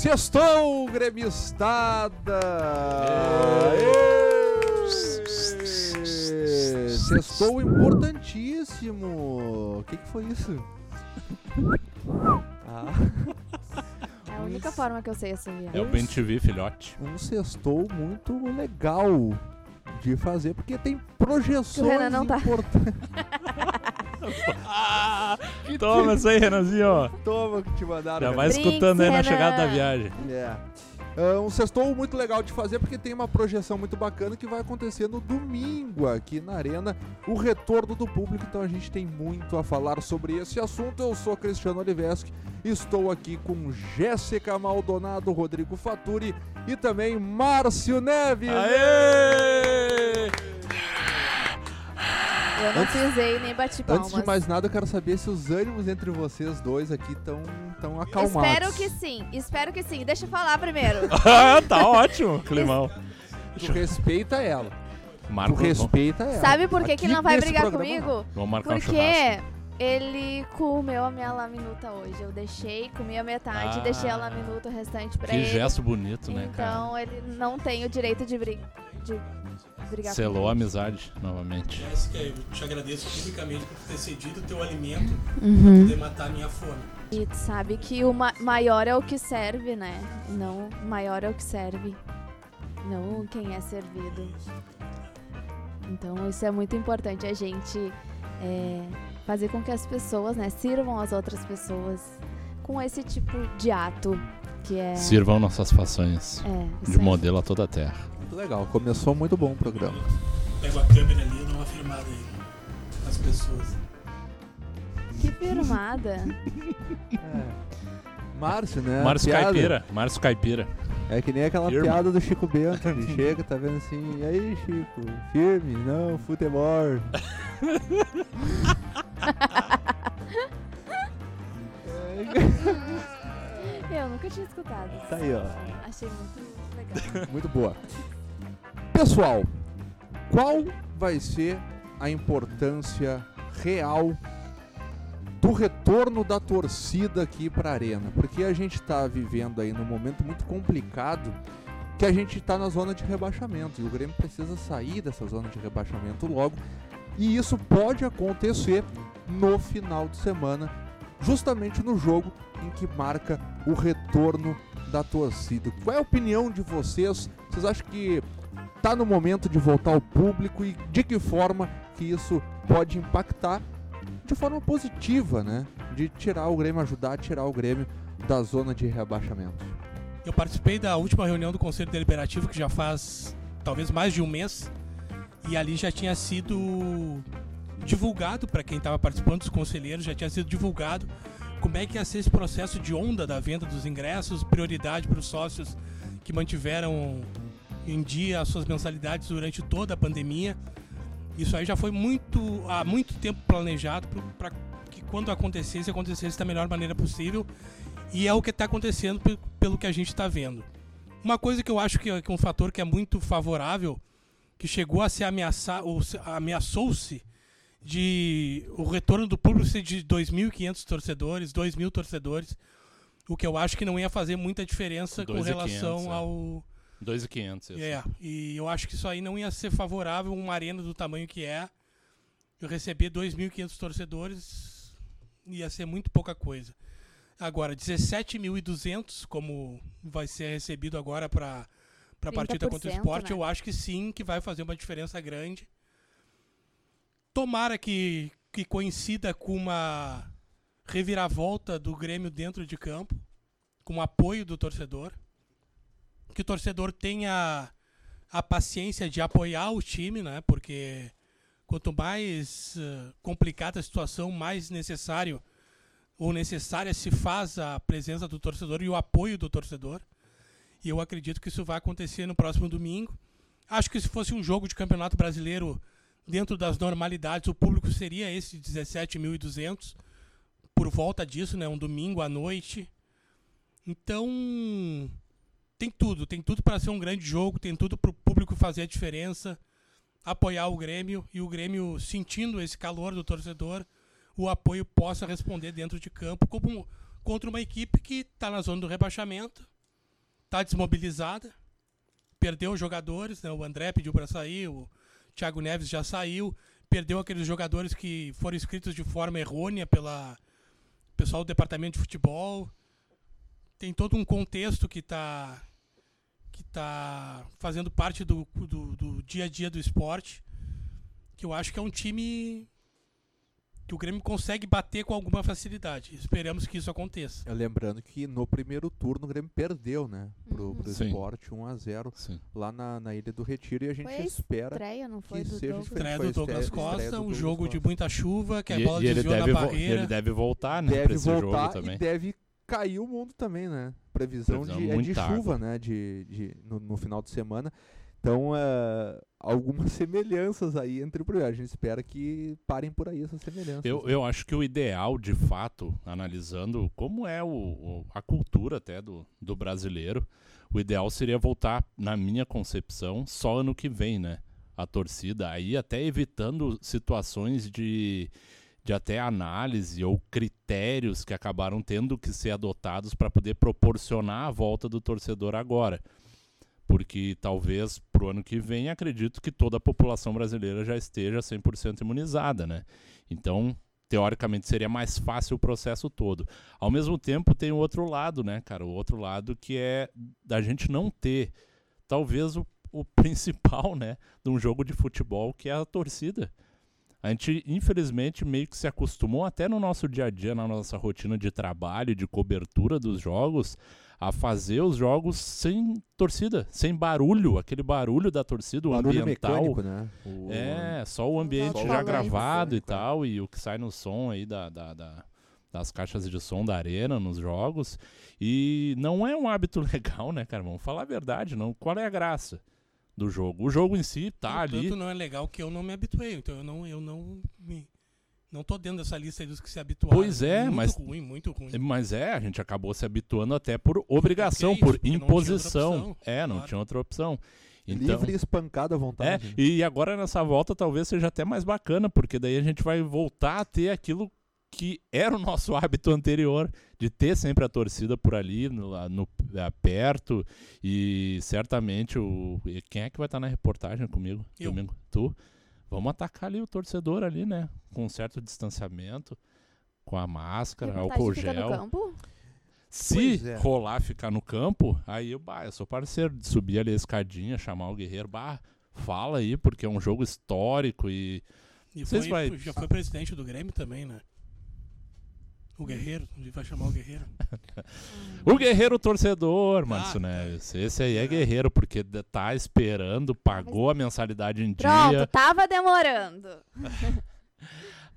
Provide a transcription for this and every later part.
Sextou, gremistada! Sextou importantíssimo! O que, que foi isso? Ah. É a única forma que eu sei assoviar. É o Ben TV, filhote. Um sextou muito legal de fazer, porque tem projeções O Renan não tá. importantes. Toma isso aí, Renanzinho. ó. Toma que te mandaram. Já Renan. vai Brinks, escutando aí na Renan. chegada da viagem. É. É um sextou muito legal de fazer porque tem uma projeção muito bacana que vai acontecer no domingo aqui na Arena, o retorno do público, então a gente tem muito a falar sobre esse assunto. Eu sou Cristiano Oliveski, estou aqui com Jéssica Maldonado, Rodrigo Faturi e também Márcio Neves. Aê! Eu não Antes- pisei nem bati palmas. Antes de mais nada, eu quero saber se os ânimos entre vocês dois aqui estão tão acalmados. Espero que sim, espero que sim. Deixa eu falar primeiro. Ah, tá ótimo, climão. Tu respeita ela. Tu Marco, vamos, respeita ela. Sabe por que, que ele não vai brigar comigo? vamos marcar um. Porque ele comeu a minha laminuta hoje. Eu deixei, comi a metade, Ah. deixei a laminuta o restante pra Que ele. gesto bonito, né, cara? Então ele não tem o direito de, de brigar Selou a amizade novamente. Jéssica, eu te agradeço publicamente por ter cedido o teu alimento Uhum. para poder matar a minha fome. E tu sabe que o ma maior é o que serve, né? Não, maior é o que serve. Não quem é servido. Então isso é muito importante, a gente é, fazer com que as pessoas, né, sirvam as outras pessoas com esse tipo de ato que é. Sirvam nossas façanhas é, de aí. modelo a toda a terra. Muito legal, começou muito bom o programa. Pego a câmera ali e dou uma filmada aí nas pessoas. Que firmada. É. Márcio, né? Márcio Piada. Caipira. Márcio Caipira. É que nem aquela Firme. piada do Chico Bento. Ele chega, tá vendo assim, e aí, Chico? Firme? Não, futebol. Eu nunca tinha escutado. Tá aí, ó. Achei muito legal. Muito boa. Pessoal, qual vai ser a importância real do retorno da torcida aqui para a arena? Porque a gente está vivendo aí num momento muito complicado que a gente está na zona de rebaixamento e o Grêmio precisa sair dessa zona de rebaixamento logo. E isso pode acontecer no final de semana, justamente no jogo em que marca o retorno da torcida. Qual é a opinião de vocês? Vocês acham que tá no momento de voltar ao público e de que forma que isso pode impactar de forma positiva, né? De tirar o Grêmio, ajudar a tirar o Grêmio da zona de rebaixamento. Eu participei da última reunião do Conselho Deliberativo, que já faz talvez mais de um mês, e ali já tinha sido divulgado para quem estava participando, os conselheiros, já tinha sido divulgado como é que ia ser esse processo de onda da venda dos ingressos, prioridade para os sócios que mantiveram em dia as suas mensalidades durante toda a pandemia. Isso aí já foi muito há muito tempo planejado para que quando acontecesse, acontecesse da melhor maneira possível. E é o que está acontecendo pe- pelo que a gente está vendo. Uma coisa que eu acho que é que é um fator que é muito favorável, que chegou a se ameaçar, ou se- ameaçou-se de o retorno do público ser de 2.500 torcedores, 2.000 torcedores, o que eu acho que não ia fazer muita diferença com 2.500, relação é. ao 2.500. isso. é, e eu acho que isso aí não ia ser favorável uma arena do tamanho que é. Eu receber 2.500 torcedores ia ser muito pouca coisa. Agora, 17.200, como vai ser recebido agora para a partida contra o 30%, esporte, né? eu acho que sim, que vai fazer uma diferença grande. Tomara que, que coincida com uma reviravolta do Grêmio dentro de campo, com apoio do torcedor que o torcedor tenha a paciência de apoiar o time, né? Porque quanto mais eh, complicada a situação, mais necessário ou necessária se faz a presença do torcedor e o apoio do torcedor. E eu acredito que isso vai acontecer no próximo domingo. Acho que se fosse um jogo de campeonato brasileiro dentro das normalidades, o público seria esse 17.200 por volta disso, né? Um domingo à noite. Então, tem tudo, tem tudo para ser um grande jogo, tem tudo para o público fazer a diferença, apoiar o Grêmio e o Grêmio sentindo esse calor do torcedor, o apoio possa responder dentro de campo como contra uma equipe que está na zona do rebaixamento tá desmobilizada, perdeu jogadores, né? O André pediu para sair, o Thiago Neves já saiu, perdeu aqueles jogadores que foram inscritos de forma errônea pela pessoal do departamento de futebol. Tem todo um contexto que está que tá fazendo parte do, do, do dia a dia do esporte, que eu acho que é um time que o Grêmio consegue bater com alguma facilidade. Esperamos que isso aconteça. É, lembrando que no primeiro turno o Grêmio perdeu, né? Pro, Uhum. pro esporte 1x0 Sim. lá na, na Ilha do Retiro e a gente Foi a espera. estreia, não foi? que do seja Douglas? Estreia do a Douglas Costa, um jogo de muita chuva, que a E, bola e desviou deve na barreira. ele deve voltar, né? pra Deve esse jogo voltar também. e deve cair o mundo também, né? Previsão, Previsão de, é de chuva, né? De, de, no, no final de semana. Então, é, algumas semelhanças aí entre o primeiro. A gente espera que parem por aí essas semelhanças. Eu, eu acho que o ideal, de fato, analisando como é o, o- a cultura até do, do brasileiro, o ideal seria voltar, na minha concepção, só ano que vem, né? A torcida. Aí até evitando situações de, de até análise ou critérios que acabaram tendo que ser adotados para poder proporcionar a volta do torcedor agora. Porque talvez pro ano que vem acredito que toda a população brasileira já esteja 100% imunizada, né? Então, teoricamente seria mais fácil o processo todo. Ao mesmo tempo, tem o outro lado, né, cara? O outro lado que é da gente não ter, talvez, o, o principal, né, de um jogo de futebol, que é a torcida. A gente, infelizmente, meio que se acostumou até no nosso dia a dia, na nossa rotina de trabalho, de cobertura dos jogos, a fazer os jogos sem torcida, sem barulho, aquele barulho da torcida, o Barulho ambiental. mecânico, né? O- É, só o ambiente já gravado e é. tal, e o que sai no som aí da, da- da- das caixas de som da arena nos jogos. E não é um hábito legal, né, cara? Vamos falar a verdade, não. Qual é a graça do jogo? O jogo em si tá Tanto ali. não é legal que eu não me habituei. Então eu não, eu não me. Não tô dentro dessa lista aí dos que se habituaram. Pois é, muito mas- ruim, muito ruim. Mas é, a gente acabou se habituando até por obrigação, isso, por porque não imposição. opção, é, não claro. tinha outra opção. Então, Livre e espancado à É, vontade. né? e agora nessa volta talvez seja até mais bacana, porque daí a gente vai voltar a ter aquilo que era o nosso hábito anterior, de ter sempre a torcida por ali, no, no- ah, perto, e certamente o. e Quem é que vai estar na reportagem comigo? Eu. Domingo? Tu? Vamos atacar ali o torcedor ali, né? Com um certo distanciamento, com a máscara, Reportagem álcool fica no gel. campo? Se é. rolar ficar no campo, aí eu, bah, eu sou parceiro de subir ali a escadinha, chamar o guerreiro, bah, fala aí, porque é um jogo histórico e. E Vocês foi, vai- já foi presidente do Grêmio também, né? O Guerreiro, gente vai chamar o Guerreiro. O guerreiro torcedor, Márcio tá. Neves. Esse aí é guerreiro, porque tá esperando, pagou a mensalidade em Pronto, dia. tava demorando.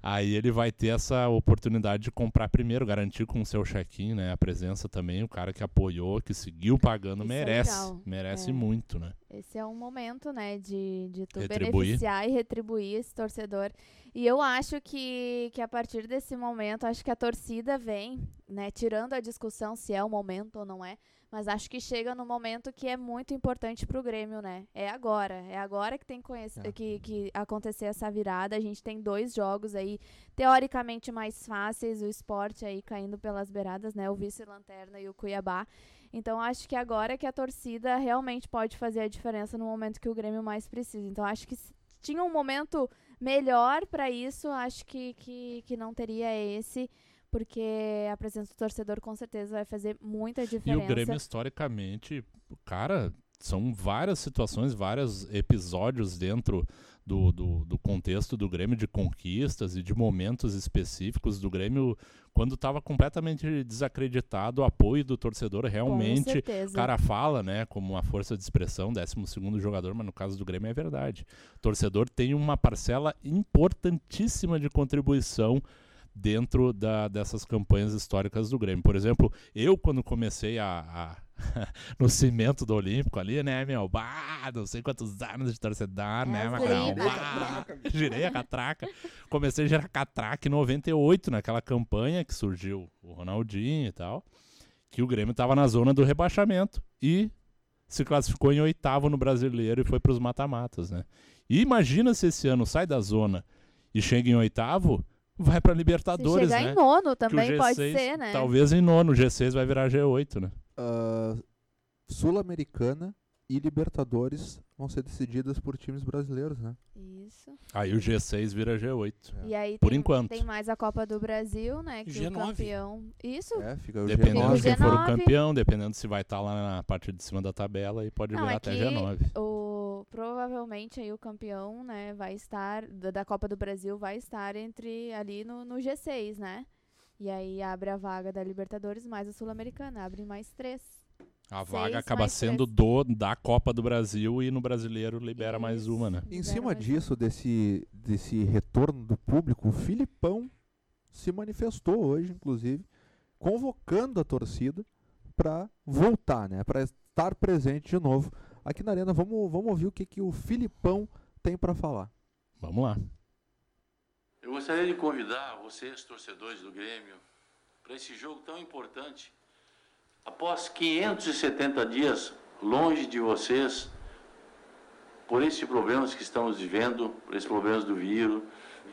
Aí ele vai ter essa oportunidade de comprar primeiro, garantir com o seu check-in, né? A presença também, o cara que apoiou, que seguiu pagando, Isso é merece. legal. merece É. muito, né? Esse é um momento, né, de, de tu Retribuir. beneficiar e retribuir esse torcedor. E eu acho que, que a partir desse momento, acho que a torcida vem, né, tirando a discussão se é o momento ou não é, mas acho que chega no momento que é muito importante pro Grêmio, né? É agora, é agora que tem É. que, que acontecer essa virada. A gente tem dois jogos aí, teoricamente mais fáceis, o esporte aí caindo pelas beiradas, né, o vice-lanterna e o Cuiabá. Então acho que agora que a torcida realmente pode fazer a diferença no momento que o Grêmio mais precisa. Então acho que se tinha um momento melhor para isso, acho que, que, que não teria esse, porque a presença do torcedor com certeza vai fazer muita E diferença. o Grêmio, historicamente, cara, são várias situações, vários episódios dentro do, do, do contexto do Grêmio de conquistas e de momentos específicos do Grêmio, quando estava completamente desacreditado o apoio do torcedor realmente. O cara fala, né, como uma força de expressão, 12 segundo jogador, mas no caso do Grêmio é verdade. O torcedor tem uma parcela importantíssima de contribuição dentro da, dessas campanhas históricas do Grêmio. Por exemplo, eu quando comecei a, a- no cimento do Olímpico ali, né, meu, bah, não sei quantos anos de torcedor, né, limas. bah, girei a catraca, comecei a girar catraca em 98, naquela campanha que surgiu o Ronaldinho e tal, que o Grêmio estava na zona do rebaixamento e se classificou em oitavo no Brasileiro e foi para os mata-matas, né? E imagina se esse ano sai da zona e chega em oitavo, vai para Se Libertadores, chegar né? em nono também pode G6 ser, né? Talvez em nono, o G6 vai virar G8, né? Ah, Sul-Americana e Libertadores vão ser decididas por times brasileiros, né? Isso. Aí o G6 vira G8. É. E aí Por tem, enquanto. tem mais a Copa do Brasil, né? Que G9. o campeão. Isso. É, fica o Dependendo G9. de quem for o G9. campeão, dependendo se vai estar lá na parte de cima da tabela e pode Não, virar é até que G9. o provavelmente aí o campeão, né, vai estar da, Copa do Brasil vai estar entre ali no, no G6, né? E aí abre a vaga da Libertadores mais a Sul-Americana, abre mais três. A Seis vaga acaba mais sendo do da Copa do Brasil e no brasileiro libera mais Isso. uma, né? Em cima mais disso, desse, desse retorno do público, o Filipão se manifestou hoje, inclusive, convocando a torcida para voltar, né? Para estar presente de novo aqui na Arena. Vamos, vamos ouvir o que, que o Filipão tem para falar. Vamos lá. Eu gostaria de convidar vocês, torcedores do Grêmio, para esse jogo tão importante. Após 570 dias longe de vocês, por esses problemas que estamos vivendo, por esses problemas do vírus,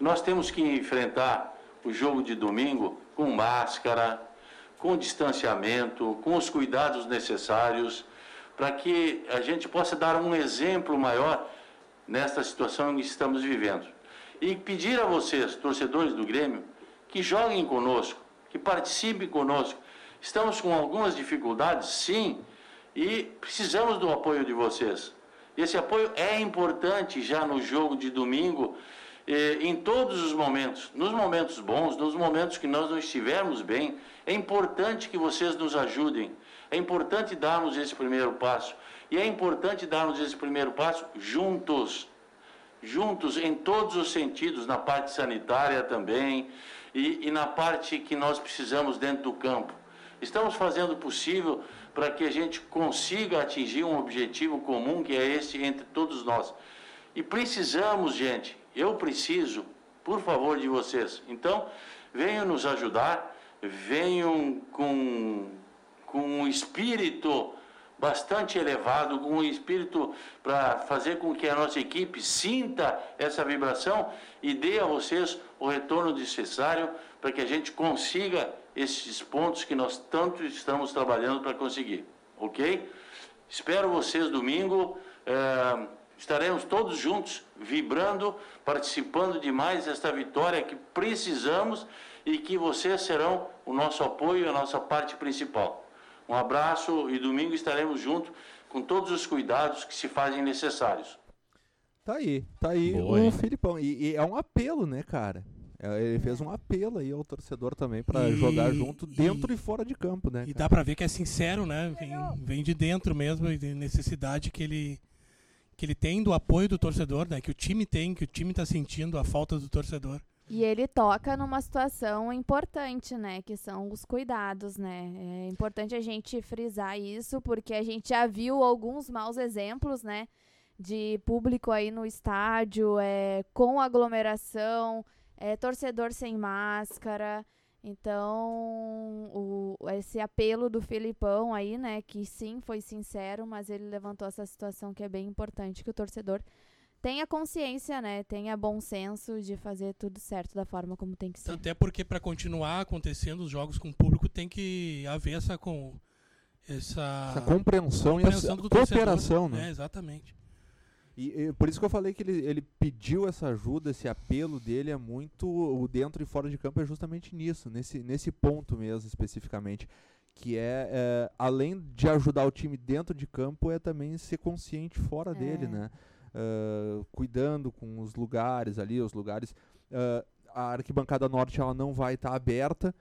nós temos que enfrentar o jogo de domingo com máscara, com distanciamento, com os cuidados necessários, para que a gente possa dar um exemplo maior nesta situação que estamos vivendo. E pedir a vocês, torcedores do Grêmio, que joguem conosco, que participem conosco. Estamos com algumas dificuldades, sim, e precisamos do apoio de vocês. Esse apoio é importante já no jogo de domingo, eh, em todos os momentos, nos momentos bons, nos momentos que nós não estivermos bem, é importante que vocês nos ajudem. É importante darmos esse primeiro passo. E é importante darmos esse primeiro passo juntos juntos em todos os sentidos, na parte sanitária também e, e, na parte que nós precisamos dentro do campo. Estamos fazendo o possível para que a gente consiga atingir um objetivo comum que é esse entre todos nós. E precisamos, gente, eu preciso, por favor, de vocês. Então, venham nos ajudar, venham com, com um espírito bastante elevado, com um espírito para fazer com que a nossa equipe sinta essa vibração e dê a vocês o retorno necessário para que a gente consiga esses pontos que nós tanto estamos trabalhando para conseguir, ok? Espero vocês domingo, eh, estaremos todos juntos, vibrando, participando de mais esta vitória que precisamos e que vocês serão o nosso apoio a nossa parte principal. Um abraço e domingo estaremos juntos com todos os cuidados que se fazem necessários. Tá aí, tá aí Boa, o hein? Filipão. E, e é um apelo, né, cara? É, Ele fez um apelo aí ao torcedor também para E- jogar junto e- dentro e fora de campo, né? E cara? dá pra ver que é sincero, né? Vem, vem de dentro mesmo e de necessidade que ele que ele tem do apoio do torcedor, né? Que o time tem, que o time tá sentindo a falta do torcedor. E ele toca numa situação importante, né? Que são os cuidados, né? É importante a gente frisar isso, porque a gente já viu alguns maus exemplos, né? De público aí no estádio, é, com aglomeração, é, torcedor sem máscara. Então, o, esse apelo do Filipão aí, né? Que sim, foi sincero, mas ele levantou essa situação que é bem importante, que o torcedor tenha consciência, né? Tenha bom senso de fazer tudo certo da forma como tem que ser. Até porque para continuar acontecendo os jogos com o público tem que haver essa com essa, Essa compreensão, compreensão e essa cooperação, né? É, exatamente. E, e por isso que eu falei que ele, ele pediu essa ajuda, esse apelo dele é muito o dentro e fora de campo é justamente nisso, nesse, nesse ponto mesmo especificamente, que é, é, além de ajudar o time dentro de campo é também ser consciente fora É. dele, né? Ah, cuidando com os lugares ali, os lugares. ah, a arquibancada norte ela não vai estar aberta,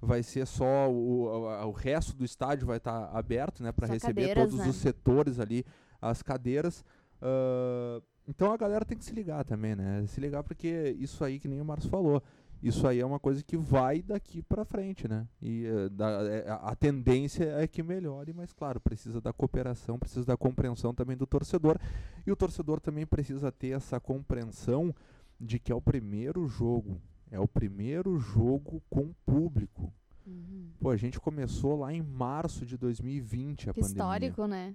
vai ser só o, o, o resto do estádio vai estar aberto, né, para receber cadeiras, todos né? os setores ali, as cadeiras. Ah, então a galera tem que se ligar também, né? Se ligar porque isso aí, que nem o Marcos falou, isso aí é uma coisa que vai daqui pra frente, né? E eh, da- é, a, tendência é que melhore, mas claro, precisa da cooperação, precisa da compreensão também do torcedor. E o torcedor também precisa ter essa compreensão de que é o primeiro jogo, é o primeiro jogo com público. Uhum. Pô, a gente começou lá em março de 2020 a Que pandemia. histórico, né?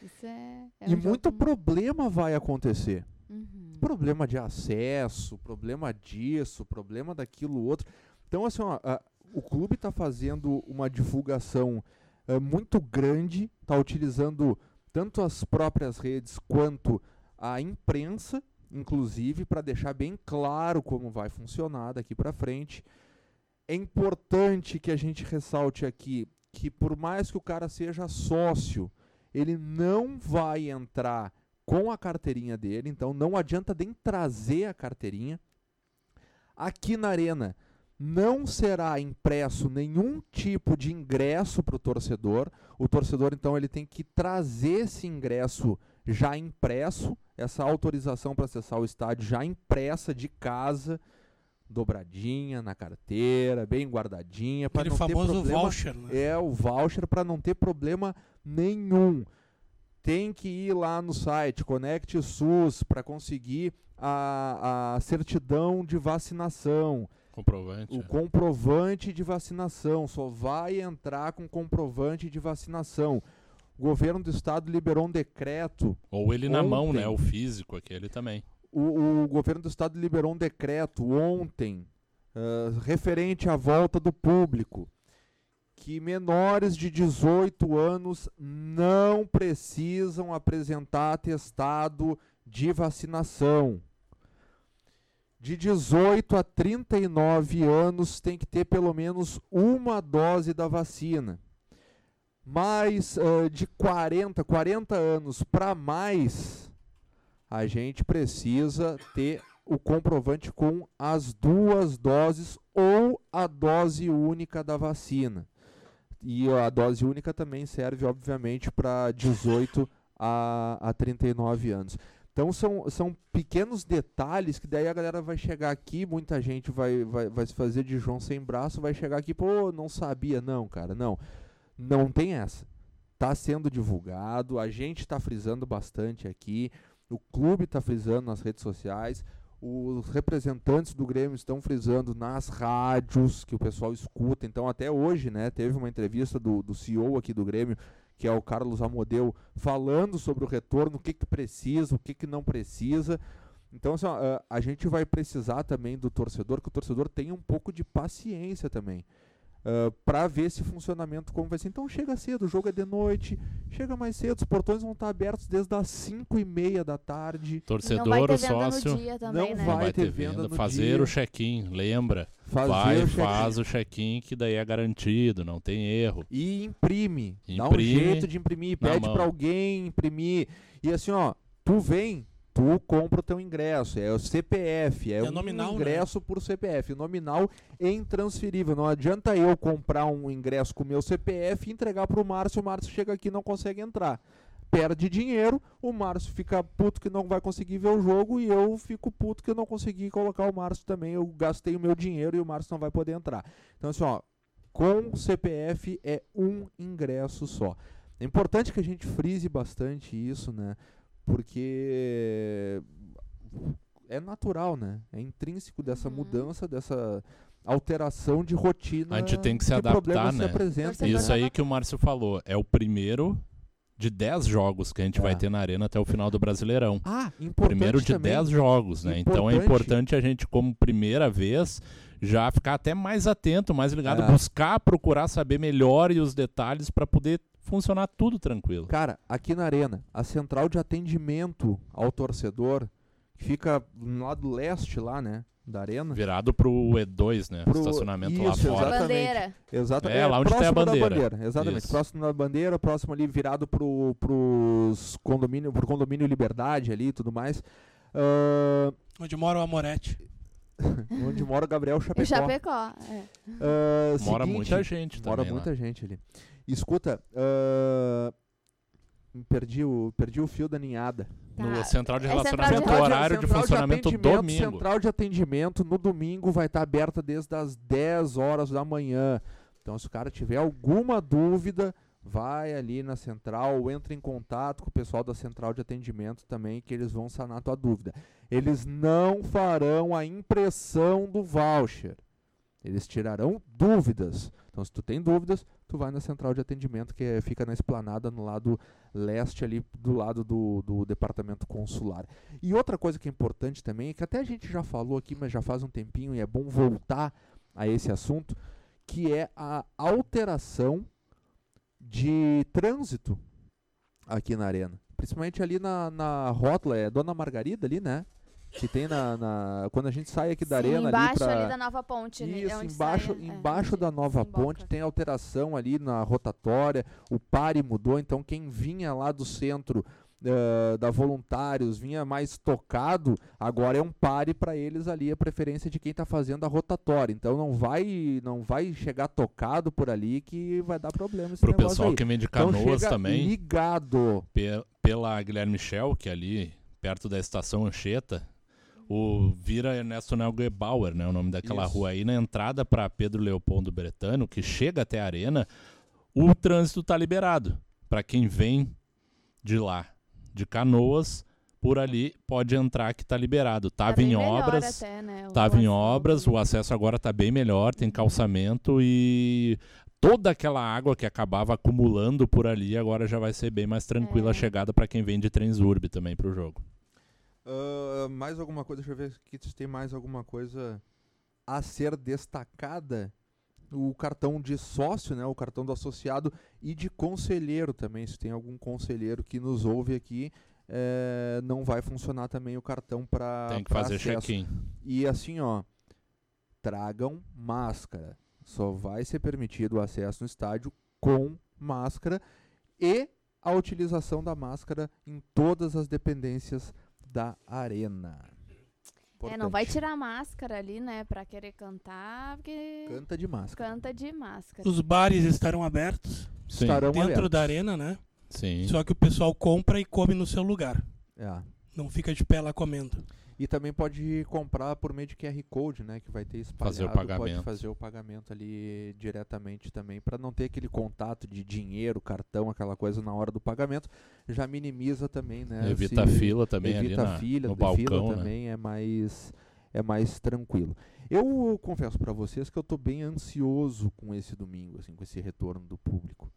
Isso é. é E um muito jogo- problema vai acontecer. Uhum. Problema de acesso, problema disso, problema daquilo outro. Então, assim, ó, a- o clube está fazendo uma divulgação é, muito grande, está utilizando tanto as próprias redes quanto a imprensa, inclusive, para deixar bem claro como vai funcionar daqui para frente. É importante que a gente ressalte aqui que, por mais que o cara seja sócio, ele não vai entrar com a carteirinha dele, então não adianta nem trazer a carteirinha. Aqui na Arena não será impresso nenhum tipo de ingresso para o torcedor. O torcedor, então, ele tem que trazer esse ingresso já impresso, essa autorização para acessar o estádio já impressa de casa, dobradinha na carteira, bem guardadinha, para não famoso ter problema. voucher, né? É o voucher para não ter problema nenhum. Tem que ir lá no site Conecte SUS para conseguir a, a certidão de vacinação. Comprovante. O é. comprovante de vacinação. Só vai entrar com comprovante de vacinação. O governo do estado liberou um decreto. Ou ele na mão, né? Ontem. O físico, aquele também. O, o governo do estado liberou um decreto ontem ah, referente à volta do público que menores de 18 anos não precisam apresentar atestado de vacinação. De 18 a 39 anos tem que ter pelo menos uma dose da vacina. Mais ah, de 40, 40 anos para mais, a gente precisa ter o comprovante com as duas doses ou a dose única da vacina. E a dose única também serve, obviamente, para 18 a, a 39 anos. Então são, são pequenos detalhes que daí a galera vai chegar aqui, muita gente vai, vai, vai se fazer de João sem braço, vai chegar aqui, pô, não sabia. Não, cara, não. Não tem essa. Está sendo divulgado, a gente está frisando bastante aqui, o clube está frisando nas redes sociais, os representantes do Grêmio estão frisando nas rádios que o pessoal escuta. Então, até hoje, né, teve uma entrevista do, do CEO aqui do Grêmio, que é o Carlos Amodeu, falando sobre o retorno, o que, que precisa, o que, que não precisa. Então, assim, ó, a- gente vai precisar também do torcedor, que o torcedor tenha um pouco de paciência também. Para ver esse funcionamento como vai ser. Então chega cedo, o jogo é de noite, chega mais cedo, os portões vão estar abertos desde as 5 e meia da tarde. Torcedor, ter o venda sócio. também, Não né? Não vai ter ter venda venda. no Fazer dia. o check-in, lembra? Fazer vai, o check-in. faz o check-in, que daí é garantido, não tem erro. E imprime. Dá um Imprime jeito de imprimir. Pede pra alguém imprimir. E assim, ó, tu vem, tu compra o teu ingresso. É o CPF. É, É um nominal, né? ingresso por CPF. Nominal e intransferível. Não adianta eu comprar um ingresso com o meu CPF e entregar pro Márcio. O Márcio chega aqui e não consegue entrar. Perde dinheiro, o Márcio fica puto que não vai conseguir ver o jogo e eu fico puto que eu não consegui colocar o Márcio também. Eu gastei o meu dinheiro e o Márcio não vai poder entrar. Então, assim, ó, com CPF é um ingresso só. É importante que a gente frise bastante isso, né? Porque é natural, né? É intrínseco dessa Uhum. mudança, dessa alteração de rotina. A gente tem que se que adaptar, se né? Torcedor Isso aí que o Márcio falou. É o primeiro de 10 jogos que a gente É. vai ter na arena até o final do Brasileirão. Ah, importante Primeiro de também, 10 jogos, né? Então é Importante. importante a gente, como primeira vez, já ficar até mais atento, mais ligado, É. buscar, procurar saber melhor e os detalhes para poder funcionar tudo tranquilo. Cara, aqui na Arena, a central de atendimento ao torcedor, que fica no lado leste lá, né? Da Arena. Virado pro E2, né? Pro- Estacionamento lá isso, fora. exatamente. Bandeira. Exatamente. É, lá onde tem a próximo da bandeira. Exatamente. Isso. Próximo da bandeira, próximo ali virado pro, pros condomínio, pro condomínio Liberdade ali e tudo mais. Ah, Onde mora o Amorete. onde mora o Gabriel Chapecó. Em Chapecó. é. Ah, Mora seguinte, muita gente Mora também lá. muita gente ali. Escuta, ah, perdi, o, perdi o fio da ninhada. No Tá. central de É central de relacionamento, Central horário de funcionamento atendimento, domingo. Central de atendimento no domingo vai estar aberta desde as 10 horas da manhã. Então, se o cara tiver alguma dúvida, vai ali na central ou entra em contato com o pessoal da central de atendimento também, que eles vão sanar a tua dúvida. Eles não farão a impressão do voucher. Eles tirarão dúvidas. Então, se tu tem dúvidas, tu vai na central de atendimento que é- fica na esplanada no lado leste ali do lado do, do departamento consular. E outra coisa que é importante também, que até a gente já falou aqui, mas já faz um tempinho e é bom voltar a esse assunto, que é a alteração de trânsito aqui na arena. Principalmente ali na, na rótula, é Dona Margarida ali, né? Que tem na, na- Quando a gente sai aqui da Sim, arena embaixo ali pra. ali da nova ponte. né, é Isso, onde embaixo, sai, é, embaixo onde da nova ponte tem alteração ali na rotatória, o pare mudou, então quem vinha lá do centro eh, da Voluntários, vinha mais tocado, agora é um pare para eles ali, a preferência de quem está fazendo a rotatória. Então não vai não vai chegar tocado por ali que vai dar problema Pro negócio pessoal aí. que vem de Então Canoas chega também, ligado. pe- pela Guilherme Michel, que é ali perto da estação Anchieta, o vira Ernesto Neugebauer, né, o nome daquela Isso. rua aí, na entrada para Pedro Leopoldo Bretano, que chega até a arena, o trânsito tá liberado para quem vem de lá, de Canoas, por ali pode entrar que tá liberado. Tá Tava bem em obras, até, né, o Tava em obras, o acesso agora tá bem melhor, tem calçamento e toda aquela água que acabava acumulando por ali agora já vai ser bem mais tranquila É. a chegada para quem vem de Transurb também pro jogo. Ah, mais alguma coisa? Deixa eu ver aqui se tem mais alguma coisa a ser destacada. O cartão de sócio, né? O cartão do associado e de conselheiro também. Se tem algum conselheiro que nos ouve aqui, eh, não vai funcionar também o cartão para tem que fazer check-in. E assim, ó, tragam máscara. Só vai ser permitido o acesso no estádio com máscara e a utilização da máscara em todas as dependências da arena. É, não vai Importante. tirar a máscara ali, né, pra querer cantar, porque Canta de máscara. canta de máscara. Os bares estarão abertos Sim, Estarão dentro abertos. da arena, né? sim. Só que o pessoal compra e come no seu lugar. É. Não fica de pé lá comendo. E também pode comprar por meio de QR Code, né? Que vai ter espalhado. Fazer o Pode pagamento. fazer o pagamento ali diretamente também, para não ter aquele contato de dinheiro, cartão, aquela coisa na hora do pagamento. Já minimiza também, né? Evita a se- fila também evita ali a na, fila, no fila balcão, né? também é mais é mais tranquilo. Eu confesso para vocês que eu tô bem ansioso com esse domingo, assim, com esse retorno do público.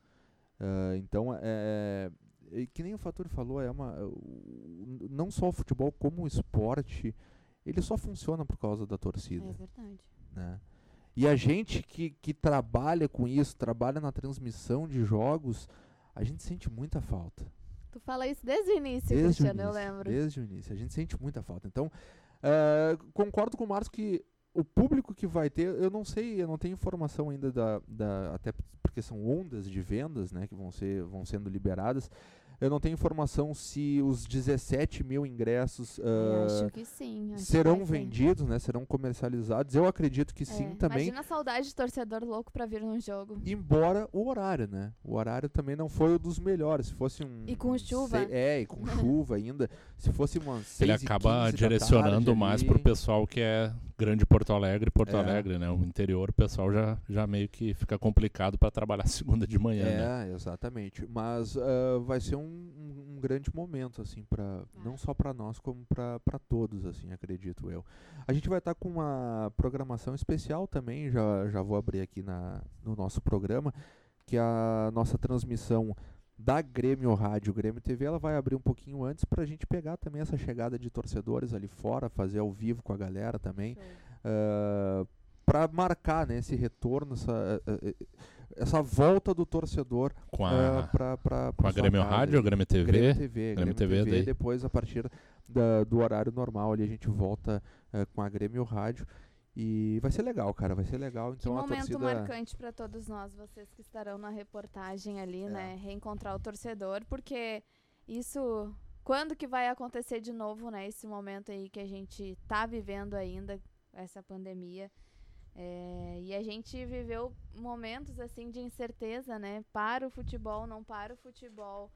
Ah, então, é, que nem o Fator falou, é uma o- não só o futebol como o esporte, ele só funciona por causa da torcida É verdade. né? E a gente que, que trabalha com isso, trabalha na transmissão de jogos, a gente sente muita falta. Tu fala isso desde o início, Desde o Cristiano, início, eu lembro. Desde o início. A gente sente muita falta. Então, eh, concordo com o Marcos que o público que vai ter, eu não sei, eu não tenho informação ainda da, da até porque são ondas de vendas, né, que vão ser vão sendo liberadas. Eu não tenho informação se os 17 mil ingressos acho que sim. acho que serão vendidos, né, serão comercializados. Eu acredito que sim É, também. Imagina a saudade de torcedor louco pra vir num jogo. Embora o horário, né? O horário também não foi o dos melhores. Se fosse um. E com chuva. sei- é, e com chuva ainda. Se fosse uma. Ele acaba direcionando mais pro pessoal que é grande Porto Alegre, Porto É. Alegre, né? O interior, o pessoal já, já meio que fica complicado para trabalhar segunda de manhã, né? É, exatamente. Mas ah, vai ser um, um- um grande momento, assim, para não só para nós, como para todos, assim, acredito eu. A gente vai estar com uma programação especial também, já, já vou abrir aqui na, no nosso programa, que a nossa transmissão da Grêmio Rádio, Grêmio TV, ela vai abrir um pouquinho antes para a gente pegar também essa chegada de torcedores ali fora, fazer ao vivo com a galera também. Show. para marcar né, esse retorno, essa, eh, eh, essa volta do torcedor Com a, pra, pra, com a Grêmio casa Rádio. Grêmio TV. Grêmio TV, Grêmio Grêmio TV TV, daí. depois a partir da- do horário normal ali a gente volta eh, com a Grêmio Rádio e vai ser legal, cara, vai ser legal. Que Então a momento torcida marcante para todos nós, vocês que estarão na reportagem ali, É. né? Reencontrar o torcedor, porque isso. Quando que vai acontecer de novo, né? Esse momento aí que a gente tá vivendo ainda, essa pandemia. É, e a gente viveu momentos assim de incerteza, né? Para o futebol, não para o futebol.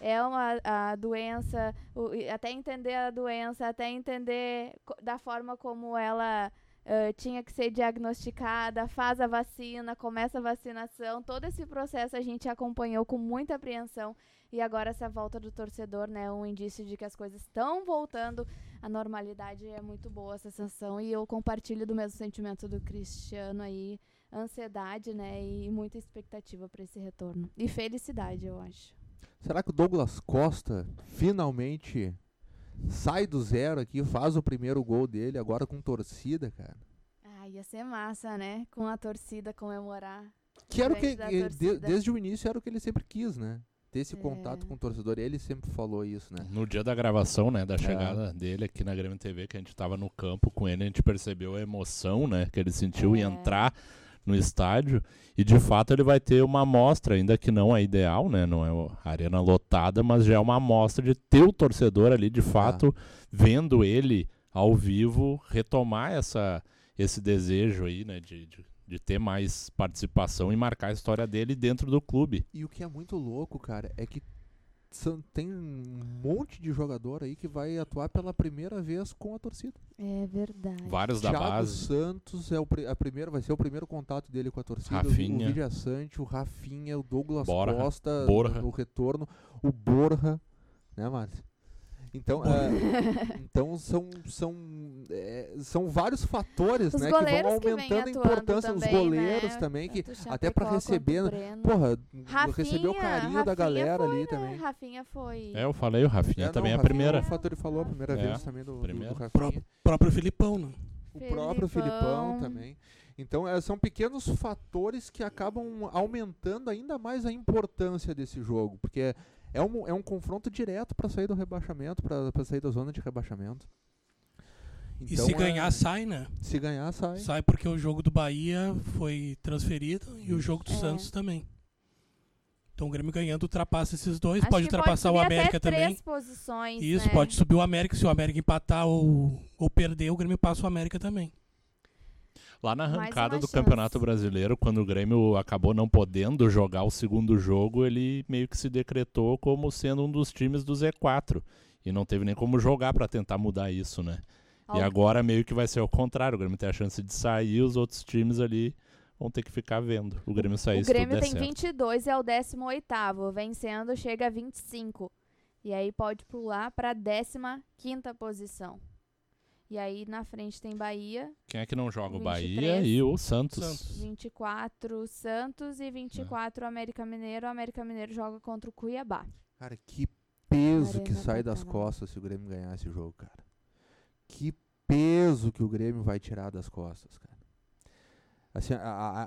É uma a doença, o- até entender a doença, até entender da forma como ela eh, tinha que ser diagnosticada, faz a vacina, começa a vacinação, todo esse processo a gente acompanhou com muita apreensão e agora essa volta do torcedor, né, um indício de que as coisas estão voltando à normalidade, é muito boa essa sensação e eu compartilho do mesmo sentimento do Cristiano aí, ansiedade, né, e muita expectativa para esse retorno. E felicidade, eu acho. Será que o Douglas Costa finalmente sai do zero aqui, faz o primeiro gol dele agora com torcida, cara? Ah, ia ser massa, né, com a torcida comemorar. Que era o que, de- desde o início era o que ele sempre quis, né? Ter esse É. contato com o torcedor. Ele sempre falou isso, né? No dia da gravação, né, da chegada dele aqui na Grêmio TV, que a gente tava no campo com ele, a gente percebeu a emoção, né, que ele sentiu em É. entrar no estádio. E de fato ele vai ter uma amostra, ainda que não é ideal, né, não é arena lotada, mas já é uma amostra de ter o torcedor ali de fato vendo ele ao vivo retomar essa esse desejo aí, né, de, de, de ter mais participação e marcar a história dele dentro do clube. E o que é muito louco, cara, é que são- tem um monte de jogador aí que vai atuar pela primeira vez com a torcida. É verdade. Vários da Thiago base. Santos é o a primeira, vai ser o primeiro contato dele com a torcida. O- Rafinha. O Vidia Sante, o Rafinha, o Douglas Borja, Costa Borja. no retorno, o Borja, né, Márcio? Então, é, então são, são, é, são vários fatores Os né, que vão goleiros que aumentando a importância dos goleiros né? também, que o até pra Chapecó receber, o Breno. porra, Rafinha, recebeu o carinho da Rafinha galera foi, ali né? também. Rafinha foi. É, eu falei, o Rafinha É, também não, é a primeira. O fator falou a primeira É, vez também do, do, primeira. do Rafinha. Próprio, próprio Filipão, né? O próprio. Filipão também. Então, é, são pequenos fatores que acabam aumentando ainda mais a importância desse jogo, porque é um, é um confronto direto para sair do rebaixamento, para sair da zona de rebaixamento. E Então, se é- ganhar, sai, né? se ganhar, sai. Sai porque o jogo do Bahia foi transferido e o jogo do É. Santos também. Então o Grêmio ganhando ultrapassa esses dois, Acho pode que ultrapassar o subir América até também. três posições, Isso, né? pode subir o América. Se o América empatar ou, ou perder, o Grêmio passa o América também. Lá na arrancada do chance. Campeonato Brasileiro, quando o Grêmio acabou não podendo jogar o segundo jogo, ele meio que se decretou como sendo um dos times do Z4. E não teve nem como jogar pra tentar mudar isso, né? E agora meio que vai ser ao contrário. O Grêmio tem a chance de sair, os outros times ali vão ter que ficar vendo. O Grêmio sair O Grêmio tem certo. 22 e é o 18º. Vencendo, chega a 25. E aí pode pular pra 15ª posição. E aí na frente tem Bahia, Quem é que não joga? O 23. Bahia e o Santos. Santos. 24 Santos e 24 América Mineiro. O América Mineiro joga contra o Cuiabá. Cara, que peso Arena que sai das costas se o Grêmio ganhar esse jogo, cara. Que peso que o Grêmio vai tirar das costas, cara. Assim, a,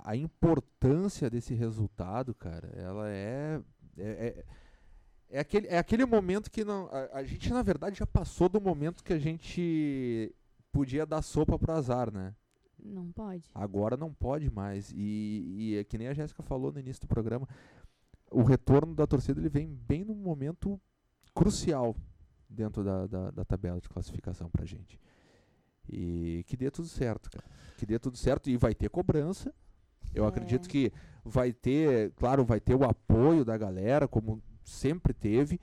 a, a importância desse resultado, cara, ela é. É, é, é aquele, é aquele momento que não, a, a gente, na verdade, já passou do momento que a gente podia dar sopa pro azar, né? Não pode. Agora não pode mais. E, e é que nem a Jéssica falou no início do programa, o retorno da torcida ele vem bem num momento crucial dentro da, da, da tabela de classificação pra gente. E que dê tudo certo, cara. Que dê tudo certo e vai ter cobrança. Eu É. acredito que vai ter, claro, vai ter o apoio da galera, como sempre teve,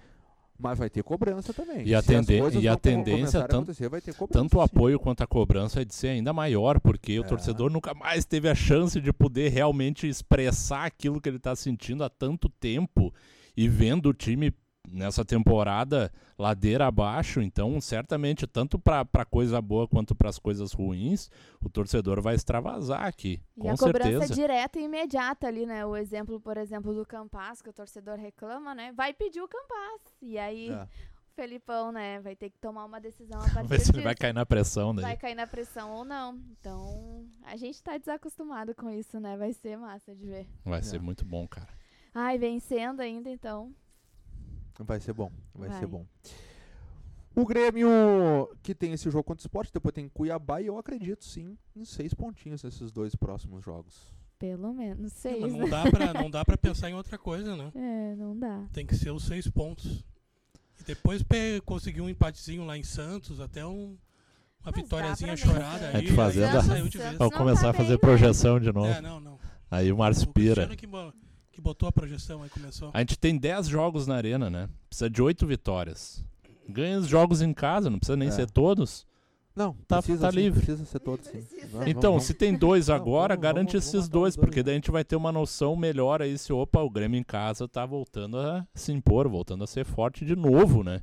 mas vai ter cobrança também. E a tenden- e a tendência, começarem a tanto- Tanto o apoio quanto a cobrança é de ser ainda maior, porque o É. torcedor nunca mais teve a chance de poder realmente expressar aquilo que ele está sentindo há tanto tempo e vendo o time nessa temporada ladeira abaixo. Então, certamente, tanto para coisa boa quanto para as coisas ruins, o torcedor vai extravasar aqui, E com a cobrança certeza. é direta e imediata ali, né? O exemplo, por exemplo, do Campas, que o torcedor reclama, né? Vai pedir o Campas. E aí, É. o Felipão, né? Vai ter que tomar uma decisão a partir Ver se ele vai cair na pressão daí. Vai cair na pressão ou não. Então, a gente tá desacostumado com isso, né? Vai ser massa de ver. Vai ser É. muito bom, cara. Ai, vencendo ainda, então. Vai ser bom, vai, Vai. ser bom. O Grêmio que tem esse jogo contra o esporte, depois tem Cuiabá e eu acredito sim em seis pontinhos nesses dois próximos jogos. Pelo menos É, seis, né? não dá, pra, não dá pra pensar em outra coisa, né? É, não dá. Tem que ser os seis pontos. E depois conseguir um empatezinho lá em Santos, até um, uma Mas vitóriazinha chorada A aí. de. Santos Vamos não começar tá a fazer bem, né? projeção de novo. É, não, não. Aí o Márcio pira. Que, que botou a projeção aí, começou. A gente tem 10 jogos na arena, né? Precisa de 8 vitórias. Ganha os jogos em casa, não precisa nem É. ser todos. Não, Tá- precisa, tá sim, livre. Precisa ser todo sim. Vamos, Então, vamos, se tem dois Não, agora, vamos- garante vamos- esses dois, dois, porque daí a gente vai ter uma noção melhor aí se, opa, o Grêmio em casa tá voltando a se impor, voltando a ser forte de novo, né?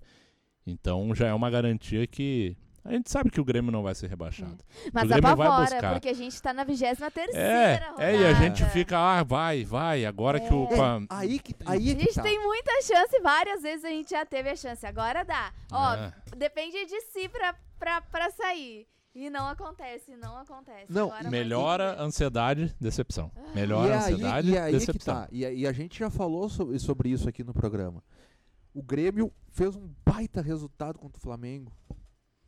Então já é uma garantia que a gente sabe que o Grêmio não vai ser rebaixado. Mas O Grêmio vai apavora, buscar. porque a gente tá na 23 terceira É, rodada. é, e a gente fica, ah, vai, vai, agora que o... É. a- Aí que, aí A é que gente tá. tem muita chance, várias vezes a gente já teve a chance. Agora dá. Ó, É. depende de si pra, pra, pra sair. E não acontece, não acontece. Não, Agora vai Melhora ver. ansiedade, decepção. E Melhora aí, ansiedade, e aí que decepção. tá. E, a- e a gente já falou sobre, sobre isso aqui no programa. O Grêmio fez um baita resultado contra o Flamengo.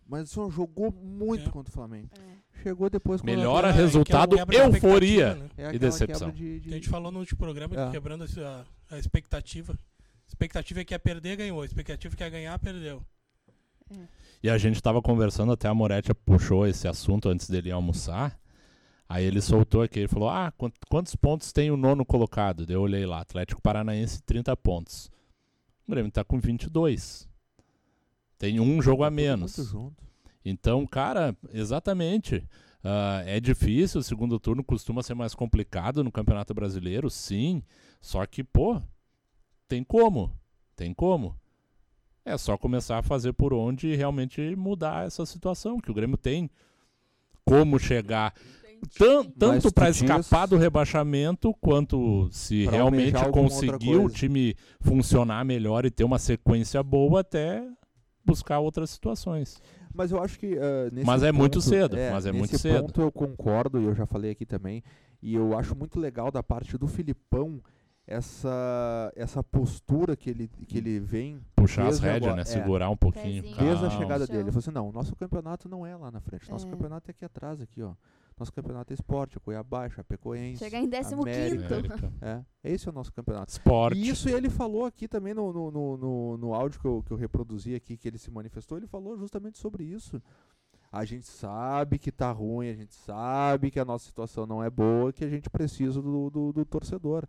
Mas só jogou muito É. contra o Flamengo. É. Chegou depois com Melhora É, que é resultado, quebra de euforia né? é e decepção. de- de- A gente falou no último programa que É. quebrando a, a expectativa. A expectativa é que ia perder, ganhou. A expectativa é que ia ganhar, perdeu. E a gente tava conversando, até a Moretti puxou esse assunto antes dele almoçar. Aí ele soltou aqui, ele falou: Ah, quant- quantos pontos tem o nono colocado? Eu olhei lá, Atlético Paranaense, 30 pontos. O Grêmio tá com 22. Tem um jogo a tudo menos. Então, cara, exatamente. Ah, é difícil, o segundo turno costuma ser mais complicado no Campeonato Brasileiro, sim. Só que, pô, tem como. Tem como. É só começar a fazer por onde e realmente mudar essa situação, que o Grêmio tem como chegar tan- tanto para escapar do rebaixamento, quanto se realmente conseguir o time funcionar melhor e ter uma sequência boa até buscar outras situações. Mas eu acho que ah, nesse Mas é muito ponto- cedo, mas é nesse muito cedo. ponto eu concordo e eu já falei aqui também. E eu acho muito legal da parte do Filipão essa essa postura que ele que ele vem Puxar as Desde rédeas, né? é. Segurar um pouquinho. Pezinho. desde a chegada Show. dele. Ele falou assim: "Não, o nosso campeonato não é lá na frente. Nosso É. campeonato é aqui atrás aqui, ó. Nosso campeonato é esporte, é Cuiabá, Chapecoense. Chegar em 15 América. América. É, esse é o nosso campeonato. Esporte. E isso ele falou aqui também no, no, no, no, no áudio que eu, que eu reproduzi aqui, que ele se manifestou, ele falou justamente sobre isso. A gente sabe que tá ruim, a gente sabe que a nossa situação não é boa, que a gente precisa do, do, do torcedor.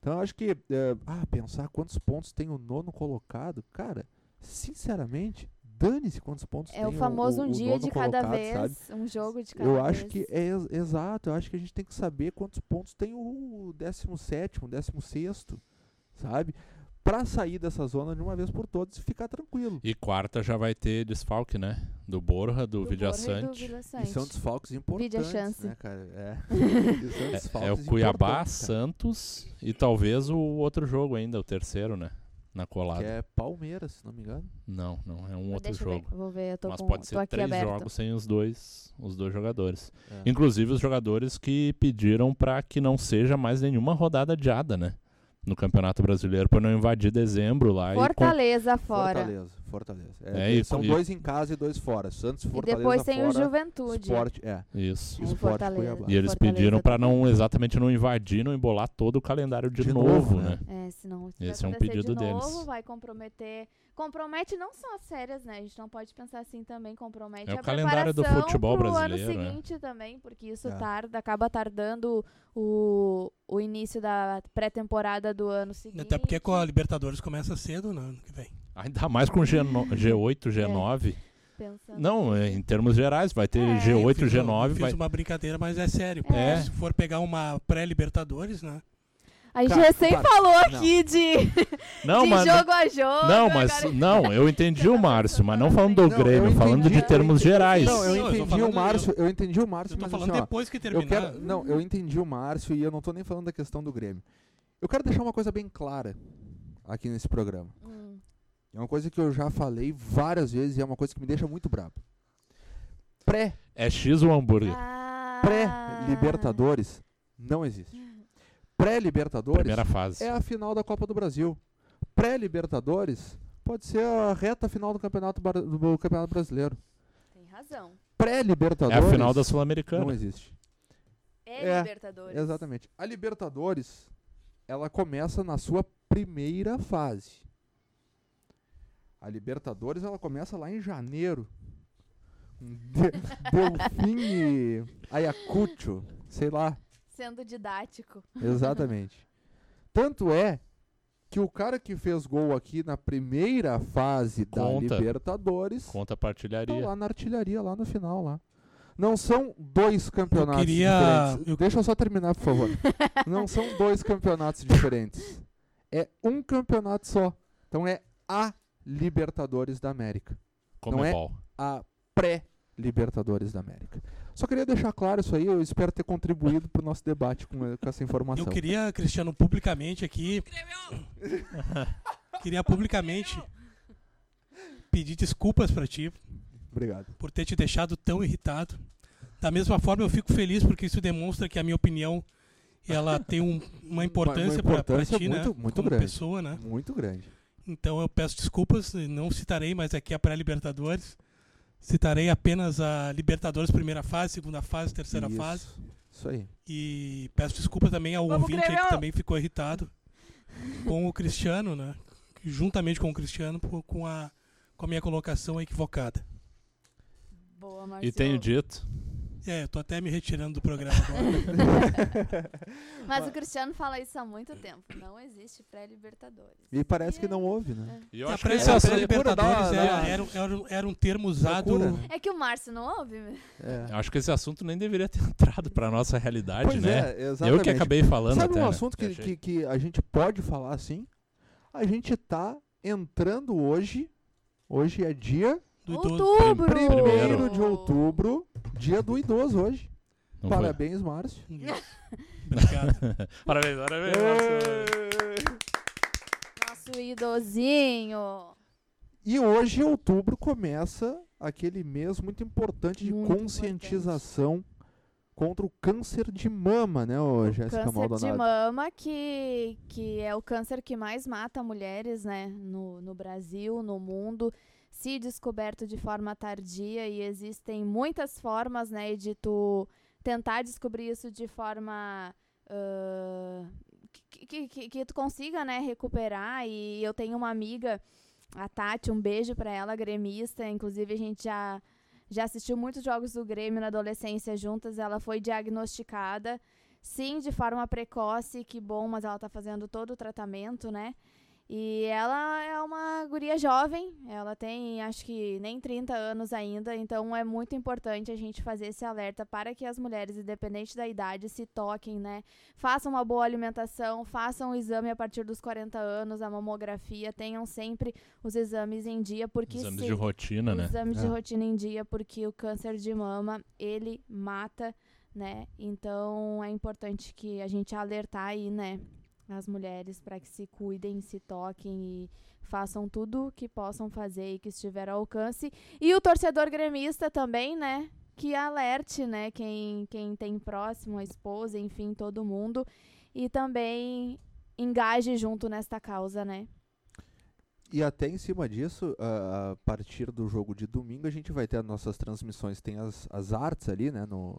Então eu acho que, é, ah, pensar quantos pontos tem o nono colocado, cara, sinceramente, dane-se quantos pontos tem É o famoso o, um o dia de cada colocado, sabe? vez, um jogo de cada Eu vez. acho que é ex- exato, eu acho que a gente tem que saber quantos pontos tem o 17, 16, sabe? Pra sair dessa zona de uma vez por todas e ficar tranquilo. E quarta já vai ter desfalque, né? Do Borja, do, Do e do Sante. E são desfalques importantes, chance. né, cara? É. E É, é desfalques o Cuiabá, Santos e talvez o outro jogo ainda, o terceiro, né? Na colada. Que é Palmeiras, se não me engano. Não, não, é um outro Deixa eu ver, jogo. Vou ver, eu tô, Mas com, pode tô ser aqui três aberto. jogos sem os dois, os dois jogadores. É. Inclusive os jogadores que pediram pra que não seja mais nenhuma rodada adiada, né? No Campeonato Brasileiro, pra não invadir dezembro lá e com- Fortaleza fora. Fortaleza, Fortaleza. É, É, e- são e- dois em casa e dois fora. Santos, E Fortaleza depois tem o fora. Juventude. Esporte, é. Isso. Esporte Fortaleza. E eles Fortaleza pediram pra também. não exatamente não invadir, não embolar todo o calendário de, De novo, novo, né? né? É, senão se Esse é um pedido de novo, deles. vai comprometer. Compromete não só as férias, né? A gente não pode pensar assim também, compromete É o a calendário do futebol pro brasileiro, ano né? seguinte também, porque isso É. tarda, acaba tardando o, o início da pré-temporada do ano seguinte. Até porque com a Libertadores começa cedo no ano que vem. Ainda mais com G9, G8, G9. Pensando Não, é, em termos gerais, vai ter É, G8, Eu fiz- eu G9, fiz vai... uma brincadeira, mas é sério. porque É. Se for pegar uma pré-Libertadores, né? A gente Cara, recém para. falou Não. aqui de, Não, de mas jogo a jogo. não, mas agora- não, eu entendi o Márcio, mas não falando do Não, eu Grêmio, falando de entendi, termos eu entendi. gerais. Não, eu eu entendi o Márcio, eu entendi o Márcio, Eu tô mas falando assim, ó, depois que eu terminar. quero, não, eu entendi o Márcio e eu não tô nem falando da questão do Grêmio. Eu quero deixar uma coisa bem clara aqui nesse programa. Hum, É uma coisa que eu já falei várias vezes e é uma coisa que me deixa muito bravo. Pré, É X o hambúrguer. ah, pré-Libertadores não existe. Pré-Libertadores Primeira fase. é a final da Copa do Brasil. Pré-Libertadores pode ser a reta final do Campeonato, do Campeonato Brasileiro. Tem razão. É Pré-Libertadores a final da não Sul-Americana. existe. É, É, Libertadores. Exatamente. A Libertadores, ela começa na sua primeira fase. A Libertadores, ela começa lá em janeiro. De Delfim Ayacucho, sei lá. Sendo didático. Exatamente. Tanto é que o cara que fez gol aqui na primeira fase da Conta. Libertadores Conta a tá partilharia. lá na artilharia, lá no final, lá. Não são dois campeonatos queria- diferentes. eu- Deixa eu só terminar, por favor. Não são dois campeonatos diferentes. É um campeonato só. Então é a Libertadores da América. Como não é é? A pré-Libertadores da América. Só queria deixar claro isso aí. Eu espero ter contribuído para o nosso debate com, com essa informação. Eu queria, Cristiano, publicamente aqui. queria publicamente pedir desculpas pra ti. Obrigado. por ter te deixado tão irritado. Da mesma forma, eu fico feliz porque isso demonstra que a minha opinião ela tem um- uma importância para importância ti, né? muito- muito como grande. pessoa, né? Muito grande. Então eu peço desculpas, não citarei mais aqui a pré-Libertadores. Citarei apenas a Libertadores primeira fase, segunda fase, terceira Isso. fase. Isso aí. E peço desculpas também ao Vamos, ouvinte aí que também ficou irritado com o Cristiano, né? Juntamente com o Cristiano, por- com a, com a minha colocação equivocada. Boa, Marcelo. E tenho dito. É, eu tô até me retirando do programa agora. Mas o Cristiano fala isso há muito tempo. Não existe pré-Libertadores. E parece que não houve, né? E eu a que pré-Libertadores dar- era, era, era, um- era um termo usado. Procura, né? É que o Márcio não ouve. É. eu acho que esse assunto nem deveria ter entrado pra nossa realidade, Pois né? é, exatamente. eu que acabei falando Sabe até. um né? assunto que, Achei. que, que a gente pode falar assim? A gente tá entrando hoje. Hoje é dia do. Outubro! primeiro de outubro, dia do idoso hoje. Não foi? Parabéns, Márcio. Obrigado. Parabéns, parabéns. Márcio. Nosso idosinho. E hoje, outubro, começa aquele mês muito importante de Muito conscientização contra o câncer de mama, né, ô Jéssica câncer de Maldonado? mama, que, que é o câncer que mais mata mulheres, né? No, no Brasil, no mundo. Se descoberto de forma tardia e existem muitas formas, né, de tu tentar descobrir isso de forma ah, que, que, que, que tu consiga, né, recuperar. E eu tenho uma amiga, a Tati, um beijo pra ela, gremista. Inclusive, a gente já, já assistiu muitos jogos do Grêmio na adolescência juntas. Ela foi diagnosticada, sim, de forma precoce, que bom, mas ela tá fazendo todo o tratamento, né? E ela é uma guria jovem, ela tem acho que nem 30 anos ainda, então é muito importante a gente fazer esse alerta para que as mulheres, independente da idade, se toquem, né? Façam uma boa alimentação, façam o exame a partir dos 40 anos, a mamografia, tenham sempre os exames em dia, porque Exames se- de rotina, né? exames de É. rotina em dia, porque o câncer de mama, ele mata, né? Então é importante que a gente alertar aí, né, as mulheres para que se cuidem, se toquem e façam tudo que possam fazer e que estiver ao alcance. E o torcedor gremista também, né, que alerte, né, quem quem tem próximo, a esposa, enfim, todo mundo e também engaje junto nesta causa, né? E até em cima disso, a partir do jogo de domingo, a gente vai ter as nossas transmissões, tem as, as artes ali, né, no,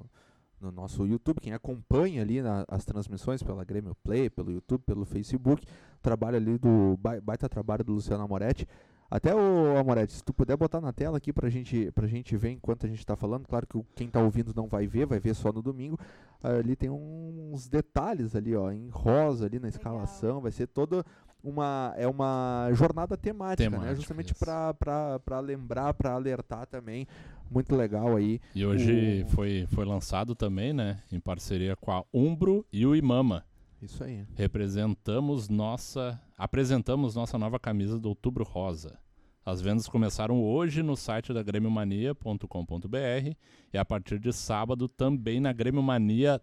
no nosso YouTube, quem acompanha ali na- as transmissões pela Grêmio Play, pelo YouTube, pelo Facebook, trabalho ali do, bai- baita trabalho do Luciano Amoretti. Até o Amoretti, se tu puder botar na tela aqui pra gente, pra gente ver enquanto a gente tá falando, claro que quem tá ouvindo não vai ver, vai ver só no domingo. Ali tem uns detalhes ali, ó, em rosa ali na escalação, vai ser toda uma é uma jornada temática, né? Temática, Justamente isso. pra pra- pra lembrar, pra alertar também. Muito legal aí. E hoje O- foi, foi lançado também, né? Em parceria com a Umbro e o Imama. Isso aí. Representamos nossa. Apresentamos nossa nova camisa do Outubro Rosa. As vendas começaram hoje no site da grêmiomania.com.br e a partir de sábado também na Grêmio Mania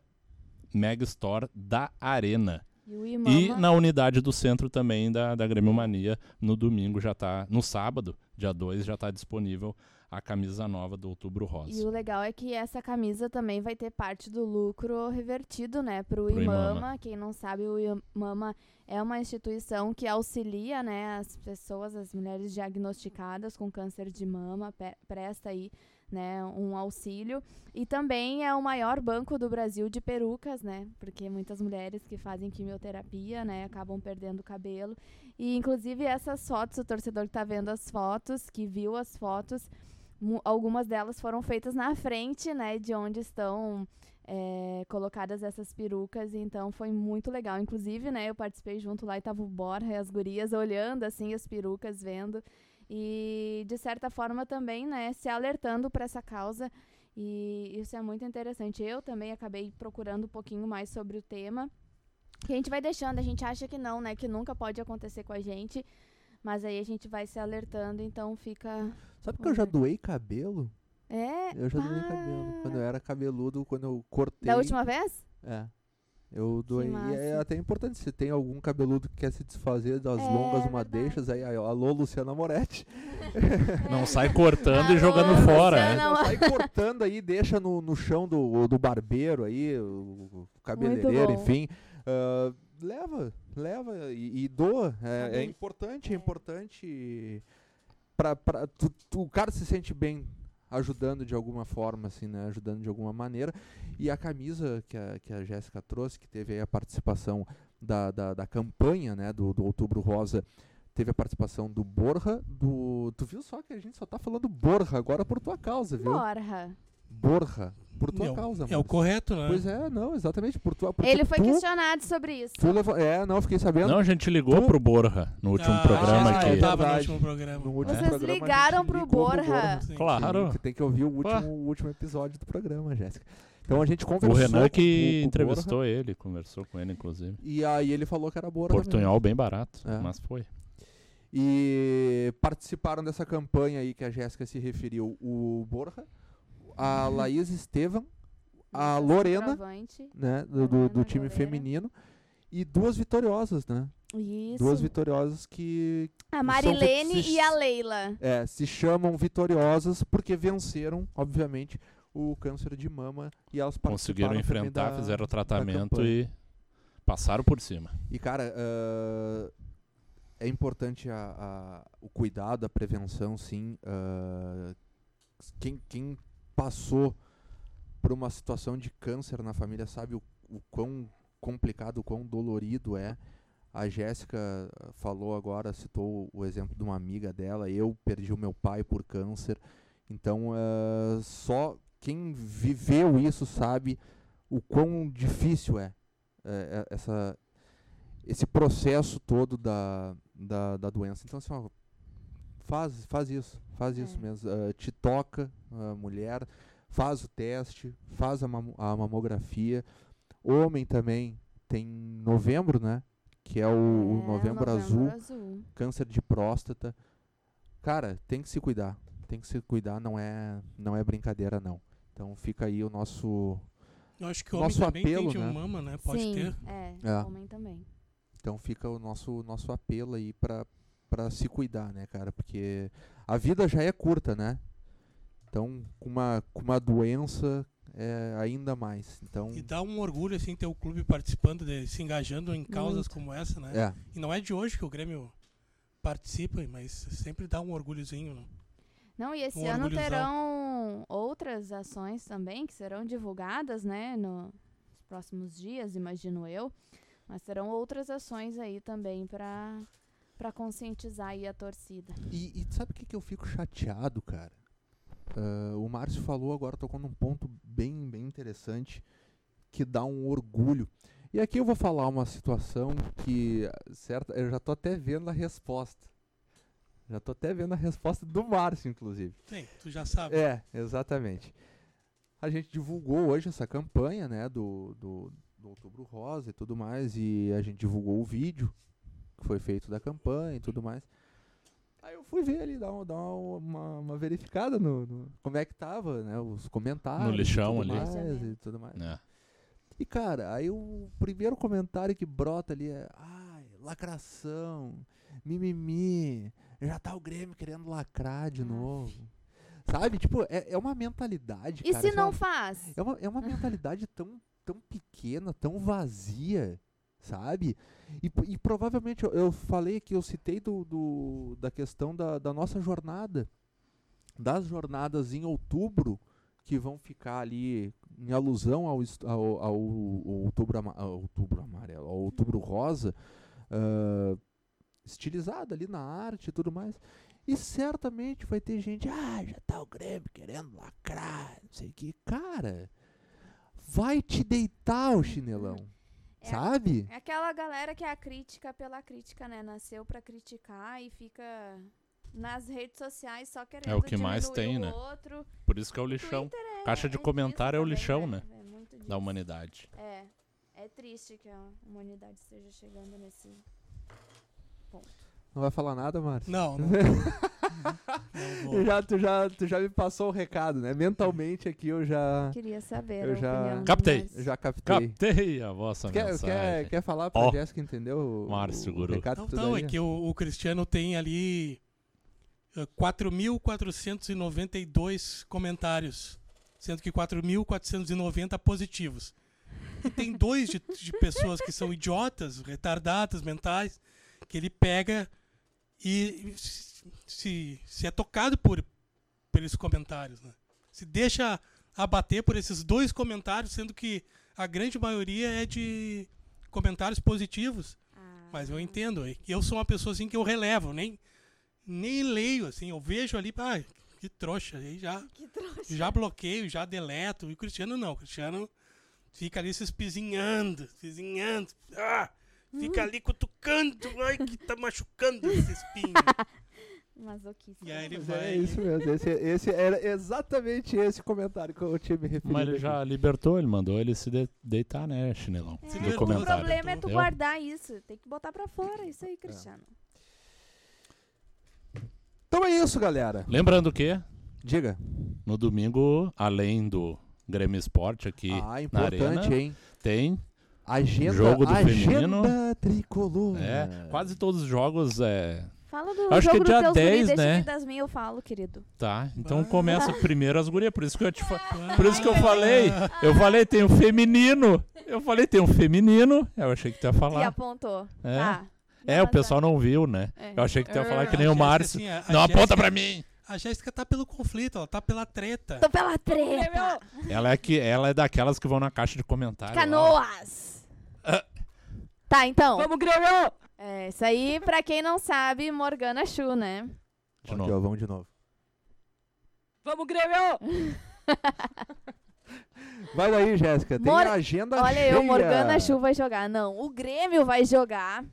Mega Store da Arena. E o E na unidade do centro também da, da Grêmio Mania, no domingo já tá. No sábado, dia 2, já tá disponível a camisa nova do Outubro E Rosa. o legal é que essa camisa também vai ter parte do lucro revertido, né, pro, Pro Imama. Imama. Quem não sabe, o Imama é uma instituição que auxilia, né, as pessoas, as mulheres diagnosticadas com câncer de mama, presta aí, né, um auxílio. E também é o maior banco do Brasil de perucas, né, porque muitas mulheres que fazem quimioterapia, né, acabam perdendo cabelo. E inclusive essas fotos, o torcedor que tá vendo as fotos, que viu as fotos, algumas delas foram feitas na frente, né, de onde estão é, colocadas essas perucas, então foi muito legal. Inclusive, né, eu participei junto lá e tava o Borja e as gurias olhando, assim, as perucas, vendo. E, de certa forma, também, né, se alertando para essa causa. E isso é muito interessante. Eu também acabei procurando um pouquinho mais sobre o tema. Que a gente vai deixando, a gente acha que não, né, que nunca pode acontecer com a gente. Mas aí a gente vai se alertando, então fica Sabe que eu já doei cabelo? é. Eu já doei cabelo. Quando eu era cabeludo, quando eu cortei. Da última vez? É. Eu doei. E é até importante, se tem algum cabeludo que quer se desfazer das É, longas verdade. madeixas, aí, aí, ó, alô, Luciana Moretti. Não sai cortando Alô, e jogando fora, Luciana. né? Não. Não, sai cortando aí, deixa no, no chão do, do barbeiro aí, o, o cabeleireiro, enfim. Ah, leva, leva e, e doa. Tá É, é bem. importante, é, É. importante. Pra, pra, tu- tu- o cara se sente bem ajudando de alguma forma, assim, né? Ajudando de alguma maneira. E a camisa que a, que a Jéssica trouxe, que teve aí a participação da, da, da campanha, né? Do, do Outubro Rosa. Teve a participação do Borja, do. Tu viu só que a gente só tá falando Borja agora por tua causa, viu? Borra. Borja, por tua É o- causa, É o correto, né? Pois é, não, exatamente, por tua Ele foi tu, questionado sobre isso. tu levou, É, não, fiquei sabendo. Não, a gente ligou Tu- pro Borja no último Ah, programa ah, aqui. é Eu tava no último programa. No último Vocês programa, ligaram pro Borja. Sim. Claro. Que tem que ouvir o último, o último episódio do programa, Jéssica. Então a gente O conversou Renan com- que com- com o entrevistou ele, conversou com ele, inclusive. Borja, e aí ele falou que era Borja mesmo. Portunhol bem barato, É. mas foi. E participaram dessa campanha aí que a Jéssica se referiu o Borja, a Laís Estevam, a Lorena, né, do, do, do time goleira. feminino, e duas vitoriosas, né? Isso. Duas vitoriosas que A são Marilene vi- e a Leila. é, se chamam vitoriosas porque venceram, obviamente, o câncer de mama e elas Conseguiram enfrentar, da- fizeram o tratamento e passaram por cima. E cara, ah, é importante a- a- o cuidado, a prevenção, sim. ah, quem, quem passou por uma situação de câncer na família sabe o, o quão complicado, o quão dolorido é. A Jéssica falou agora, citou o exemplo de uma amiga dela. Eu perdi o meu pai por câncer. Então, ah, só quem viveu isso sabe o quão difícil é, é, é, essa, esse processo todo da, da, da doença. Então, assim, ó, faz, faz isso, faz isso É. mesmo. Ah, te toca, a mulher, faz o teste, faz a, mamo- a mamografia. Homem também tem novembro, né? Que é o, o É, novembro, Novembro azul, azul. câncer de próstata. Cara, tem que se cuidar. Tem que se cuidar, não é, não é brincadeira, não. Então fica aí o nosso. Eu acho que o homem Nosso também apelo, tem de né? mama, né? Pode Sim, ter. É, É. homem também. Então fica o nosso, nosso apelo aí pra, pra se cuidar, né, cara? Porque a vida já é curta, né? Então, com uma, com uma doença, é ainda mais. Então, E dá um orgulho, assim, ter o clube participando, de, se engajando em causas Muito. como essa, né? é. E não é de hoje que o Grêmio participa, mas sempre dá um orgulhozinho. Né? Não, e esse Um ano terão outras ações também que serão divulgadas, né, no- nos próximos dias, imagino eu. Mas terão outras ações aí também para para conscientizar aí a torcida. E, e sabe o que, que eu fico chateado, cara? Ah, o Márcio falou agora, tocou num ponto bem, bem interessante, que dá um orgulho. E aqui eu vou falar uma situação que, certa, eu já tô até vendo a resposta. Já tô até vendo a resposta do Márcio, inclusive. Sim, tu já sabe. É, exatamente. A gente divulgou hoje essa campanha, né, do, do, do Outubro Rosa e tudo mais, e a gente divulgou o vídeo que foi feito da campanha e tudo mais. Aí eu fui ver ali, dar, um- dar uma, uma verificada no, no- como é que tava, né, os comentários. No lixão ali. mais, e tudo mais. né? E cara, aí o primeiro comentário que brota ali é: ai, lacração, mimimi, já tá o Grêmio querendo lacrar de novo. Sabe? Tipo, é, é uma mentalidade. E cara, se não ó, faz? é uma, é uma mentalidade tão, tão pequena, tão vazia, sabe? E, e provavelmente eu, eu falei que eu citei do, do- da questão da, da nossa jornada. Das jornadas em outubro, que vão ficar ali em alusão ao, ao, ao- ao outubro, ama- ao outubro amarelo, ao outubro rosa, ah, estilizado ali na arte e tudo mais. E certamente vai ter gente, ah, já tá o Grêmio querendo lacrar, não sei o que. Cara, vai te deitar o chinelão, É. sabe? É aquela galera que é a crítica pela crítica, né? Nasceu pra criticar e fica nas redes sociais só querendo É o que mais tem, né? outro. Por isso que é o lixão. É- Caixa de é comentário é o lixão, também, né? É muito disso. Da humanidade. É. É triste que a humanidade esteja chegando nesse ponto. Não vai falar nada, Márcio? Não, não. não Tu vou. já, tu, já, tu já me passou o recado, né? Mentalmente aqui eu já, Queria saber Eu a já- Captei. Eu já captei. Captei a vossa Quer, mensagem. quer, quer falar pra Ó, Jéssica entender o, Márcio o Guru. recado Não, tu não, é que o, o Cristiano tem ali eh, 4.492 comentários, sendo que 4.490 positivos. E tem dois de, de pessoas que são idiotas, retardadas mentais, que ele pega e se, se é tocado por, esses comentários. Né? Se deixa abater por esses dois comentários, sendo que a grande maioria é de comentários positivos. Ah. Mas eu entendo. Eu sou uma pessoa assim que eu relevo, nem, nem leio, assim, eu vejo ali, ah, que trouxa, aí já, Que trouxa. já bloqueio, já deleto. E o Cristiano não, o Cristiano fica ali se espizinhando, espizinhando, ah, fica ali cutucando, ai que tá machucando esse espinho. Masoquista. E aí ele vai. É isso mesmo. Esse, esse era exatamente esse comentário que eu tinha me referido. Mas ele aqui. já libertou, ele mandou ele se de- deitar, né, chinelão? É, Se o libertou, comentário. problema é tu Eu- guardar isso. Tem que botar pra fora. Isso aí, Cristiano. Então é isso, galera. Lembrando que Diga. no domingo, além do Grêmio Esporte aqui ah, na Arena, hein? tem Agenda, Jogo do agenda feminino. tricolor. é, quase todos os jogos é, Fala do Acho que jogo é dos dia teus 10, guri, deixa né? que das minhas eu falo, querido. tá. Então Ah. começa primeiro as gurias, por isso que eu te fa... Ah, Por isso que eu falei, eu falei tem um feminino. Eu falei tem um feminino. Eu achei que tu ia E falar. apontou. É. Tá. É, o pessoal não viu, né? É. Eu achei que tu ia falar que A nem o Márcio. assim, Não aponta pra mim. A Jéssica tá pelo conflito, ela tá pela treta. Tô pela treta. Ela é que ela é daquelas que vão na caixa de comentário. lá. Canoas. Ah. Tá, então. Vamos, Grêmio! É, isso aí, pra quem não sabe, Morgana Chu, né? De Aqui, novo. ó, vamos de novo. Vamos, Grêmio! Vai daí, Jéssica. Tem Mor- a agenda Olha cheia. eu, Morgana Chu vai jogar. Não, o Grêmio vai jogar.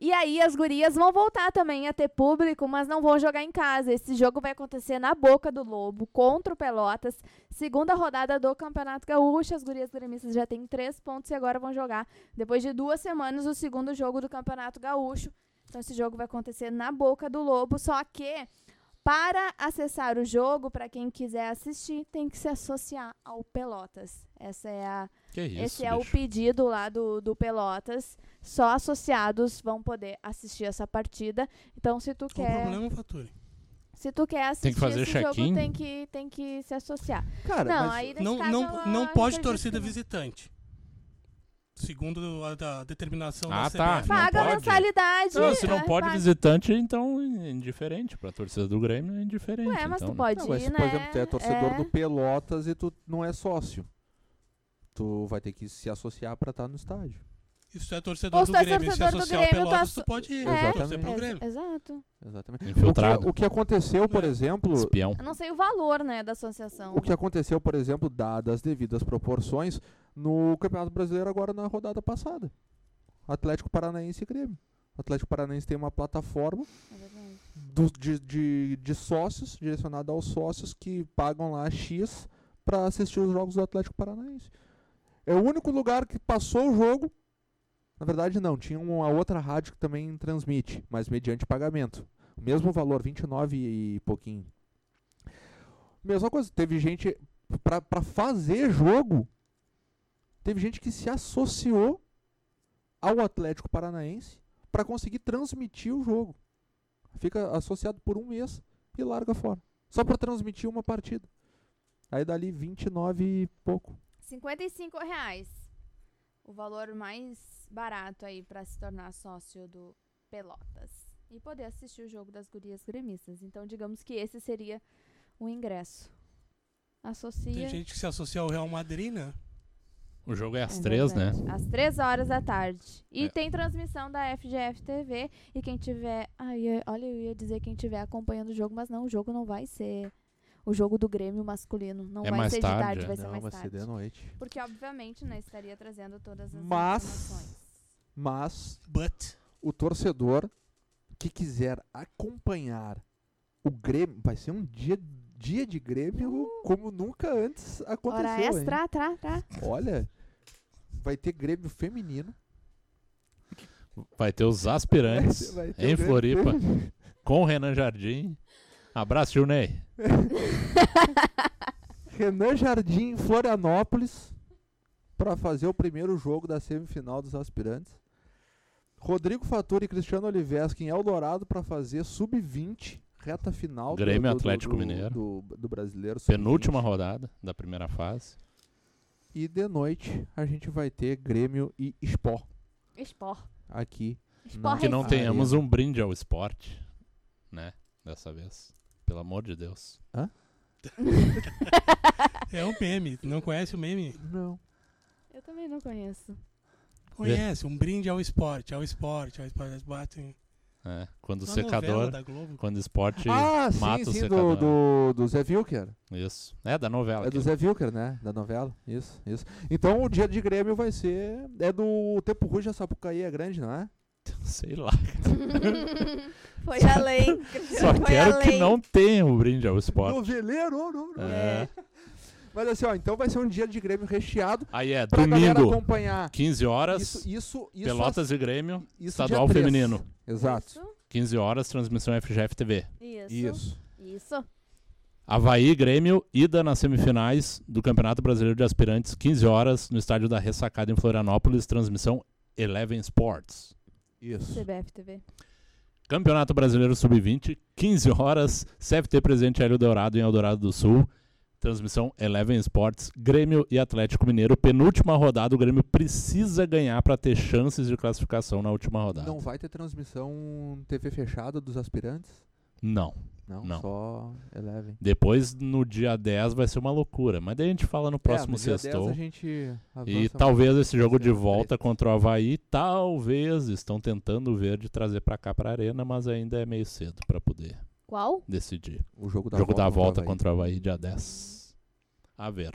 E aí as gurias vão voltar também a ter público, mas não vão jogar em casa. Esse jogo vai acontecer na Boca do Lobo, contra o Pelotas. Segunda rodada do Campeonato Gaúcho. As gurias gremistas já têm três pontos e agora vão jogar, depois de duas semanas, o segundo jogo do Campeonato Gaúcho. Então esse jogo vai acontecer na Boca do Lobo, só que para acessar o jogo, para quem quiser assistir, tem que se associar ao Pelotas. Essa é a Que isso, esse é o bicho. pedido lá do, do Pelotas. Só associados vão poder assistir essa partida. Então, se tu Qual o quer, problema, Faturi? se tu quer assistir que fazer esse jogo, tem que, tem que se associar. Cara, não, mas aí Não, caso, não, ela não pode torcida visitante. Segundo a da determinação Ah, da tá. CBF. Paga a pode? mensalidade. Não, se não é, pode paga. visitante, então é indiferente. Pra torcida do Grêmio é indiferente. Ué, mas então, tu pode Não, mas ir, se, né? por exemplo, tu é torcedor É. do Pelotas e tu não é sócio. Tu vai ter que se associar pra estar no estádio. Se tu é torcedor Ou se do é Grêmio e se torcedor do associar ao Grêmio, tu Pelotas, asso- tu pode ir. É. torcer pro Grêmio. Exato. Exatamente. O Infiltrado. que, o que aconteceu, por É. exemplo, Espião. Eu não sei o valor, né, da associação. o que aconteceu, por exemplo, dadas as devidas proporções, no Campeonato Brasileiro agora na rodada passada. Atlético Paranaense e Grêmio. O Atlético Paranaense tem uma plataforma do- de, de, de sócios, direcionada aos sócios que pagam lá X para assistir os jogos do Atlético Paranaense. É o único lugar que passou o jogo. Na verdade, não, tinha uma outra rádio que também transmite, mas mediante pagamento. O mesmo valor, 29 e pouquinho. Mesma coisa, teve gente pra fazer jogo. Teve gente que se associou ao Atlético Paranaense para conseguir transmitir o jogo. Fica associado por um mês e larga fora. Só para transmitir uma partida. Aí dali 29 e pouco. 55 reais. O valor mais barato aí pra se tornar sócio do Pelotas. E poder assistir o jogo das gurias gremistas. Então, digamos que esse seria o ingresso. Associa. Tem gente que se associa ao Real Madrid, né? O jogo é É às três, né? Às três horas da tarde. E É. tem transmissão da FGF TV. E quem tiver. Ai, olha, eu ia dizer quem tiver acompanhando o jogo, mas não, o jogo não vai ser o jogo do Grêmio masculino. Não É vai mais ser tarde, de tarde, é? vai ser Não, mais vai tarde. ser de noite. Porque, obviamente, né, estaria trazendo todas as Mas- informações. Mas But. o torcedor que quiser acompanhar o Grêmio, vai ser um dia, dia de Grêmio como nunca antes aconteceu. Hora hein? extra, tra, tra. Olha, vai ter Grêmio feminino. Vai ter os aspirantes Vai ter em o grande Floripa prêmio. com o Renan Jardim. Abraço, tio Ney. Renan Jardim em Florianópolis para fazer o primeiro jogo da semifinal dos aspirantes. Rodrigo Faturi e Cristiano Oliveski em Eldorado para fazer sub-20, reta final do- Grêmio do, do- Atlético do- Mineiro. do, do brasileiro. sub-20. Penúltima rodada da primeira fase. E de noite a gente vai ter Grêmio e Sport Sport. aqui. Sport Que não tenhamos é. um brinde ao esporte, né? Dessa vez. Pelo amor de Deus. É um meme. Não conhece o meme? Não. Eu também não conheço. Conhece. Um brinde ao esporte, ao esporte, ao esporte. Eles batem. É, quando o Uma secador, da Globo. quando o esporte Ah, mata sim, o sim, secador. do, do, do Zé Wilker. Isso. É da novela. É do. Zé Wilker, né? Da novela. Isso, isso. Então o dia de Grêmio vai ser. É do Tempo Rujo, a Sapucaí é grande, não é? Sei lá. Foi além. Só Foi quero além. que não tenha um brinde ao esporte. Noveleiro, não, não. É. Mas assim, ó, então vai ser um dia de Grêmio recheado Aí é pra domingo, acompanhar. 15 horas, Isso, isso, isso. Pelotas e Grêmio, isso estadual feminino. Exato. Isso. 15 horas, transmissão FGF TV. Isso. Isso. Isso. Havaí, Grêmio, ida nas semifinais do Campeonato Brasileiro de Aspirantes, 15 horas, no estádio da Ressacada em Florianópolis, transmissão Eleven Sports. Isso. CBF TV. Campeonato Brasileiro Sub-20, 15 horas, CFT Presente Hélio Dourado em Eldorado do Sul. Transmissão Eleven Sports, Grêmio e Atlético Mineiro. Penúltima rodada, o Grêmio precisa ganhar para ter chances de classificação na última rodada. Não vai ter transmissão TV fechada dos aspirantes? Não. Não, Não. só Eleven. Depois, no dia 10, vai ser uma loucura. Mas daí a gente fala no próximo é, no dia 10 sextou. a gente avança E talvez esse jogo de volta três. contra o Havaí, talvez estão tentando ver de trazer para cá para arena, mas ainda é meio cedo para poder Qual? decidir. O jogo da jogo volta, da contra o volta Havaí. contra o Havaí, dia 10. A ver.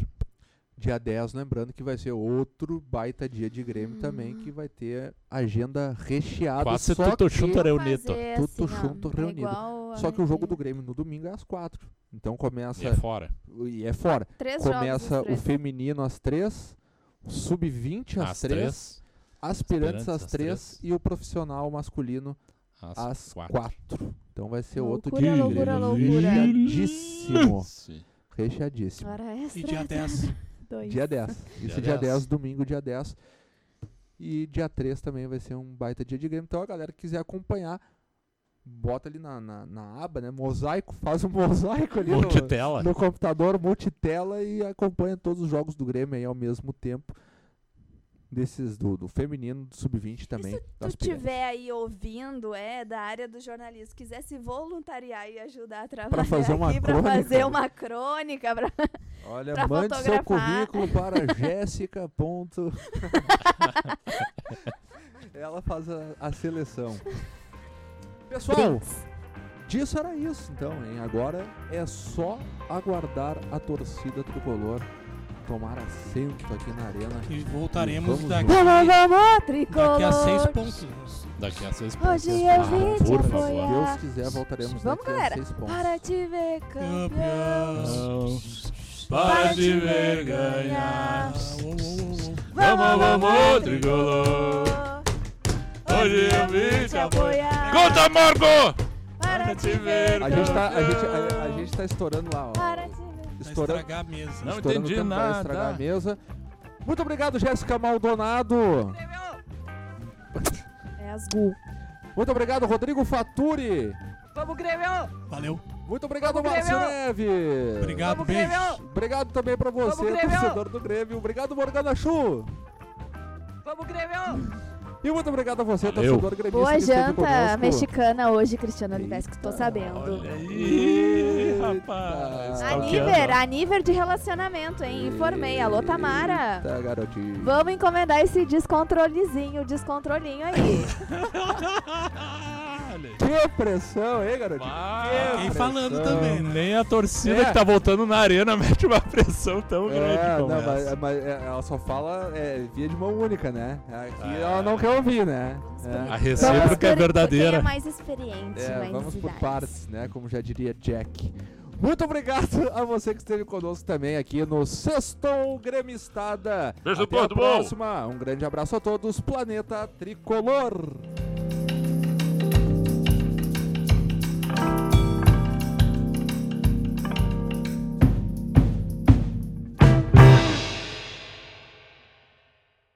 Dia 10, lembrando que vai ser outro baita dia de Grêmio também, Hum. que vai ter agenda recheada. Quase só tudo junto reunido. Tudo assim, junto, é reunido. Só que o jogo do. Grêmio no domingo é às 4. Então começa. E é fora. E é fora. Três Começa jogos, o feminino às 3, o sub-20 às Às 3, três, aspirantes aspirantes às às 3 três. e o profissional masculino às, às quatro. 4. Então vai ser outro Loucura, dia de loucura, Grêmio loucura. recheadíssimo. Sim. Recheadíssimo. Hora extra. E dia 10. Dois. Dia 10. Isso Dia dia 10. 10, domingo, dia 10. E dia 3 também vai ser um baita dia de Grêmio. Então a galera que quiser acompanhar, bota ali na, na, na aba, né? Mosaico, faz um mosaico ali no, Multitela. no computador, multitela e acompanha todos os jogos do Grêmio aí ao mesmo tempo. Desses do, do feminino, do sub-20 também. Se tu estiver aí ouvindo, é da área do jornalismo, quiser se voluntariar e ajudar a trabalhar fazer uma aqui, pra crônica. fazer uma crônica, pra- Olha, pra mande seu currículo para jéssica. ponto- Ela faz a, a seleção. Pessoal, disso era isso então, hein? Agora é só aguardar a torcida tricolor tomar assento aqui na arena. E voltaremos Vamos daqui, Vamos, vamos, tricolor. daqui a seis pontos. Daqui a seis Hoje pontos. eu Ah, vim te por Se favor. apoiar. Deus quiser, voltaremos Vamos, daqui galera. a seis pontos. Para te ver campeão. Para te ver ganhar. Ah. Vamos, vamos, tricolor. Hoje eu vim te apoiar. Conta, Marco! Para te ver A gente, tá, a, gente, a, a gente tá estourando lá, ó. Para Estourando, estragar a mesa. Não estourando entendi tempo nada. estragar a mesa. Muito obrigado, Jéssica Maldonado. É as Gu. Muito obrigado, Rodrigo Faturi. Vamos, Grêmio! Valeu. Muito obrigado, Vamos, Márcio Grêmio. Neves. Obrigado, Vamos, beijo. Grêmio! Obrigado também pra você, Vamos, torcedor do Grêmio. Obrigado, Morgana Chu. Vamos, Grêmio! E muito obrigado a você, Valeu. torcedor gremista Boa janta mexicana hoje, Cristiano Oliveski, que Eita. sabendo. Olha aí, rapaz. Eita. Quê, Aniver, aniver de relacionamento, hein? Informei. Alô, Tamara. Tá, garotinho. Vamos encomendar esse descontrolezinho, descontrolinho aí. Olha. Que pressão, hein, garotinho? Bah, Quem falando também, né? Nem a torcida É. que tá voltando na arena mete uma pressão tão grande É, como não, essa. mas, mas, é, ela só fala é, via de mão única, né? Aqui É. ela não quer ouvir, né? A É. recíproca é verdadeira. É mais experiente, É, mais vamos por partes, né? Como já diria Jack. Muito obrigado a você que esteve conosco também aqui no Sextou Gremistada. Beijo Até a todo, bom. próxima. Um grande abraço a todos. Planeta Tricolor.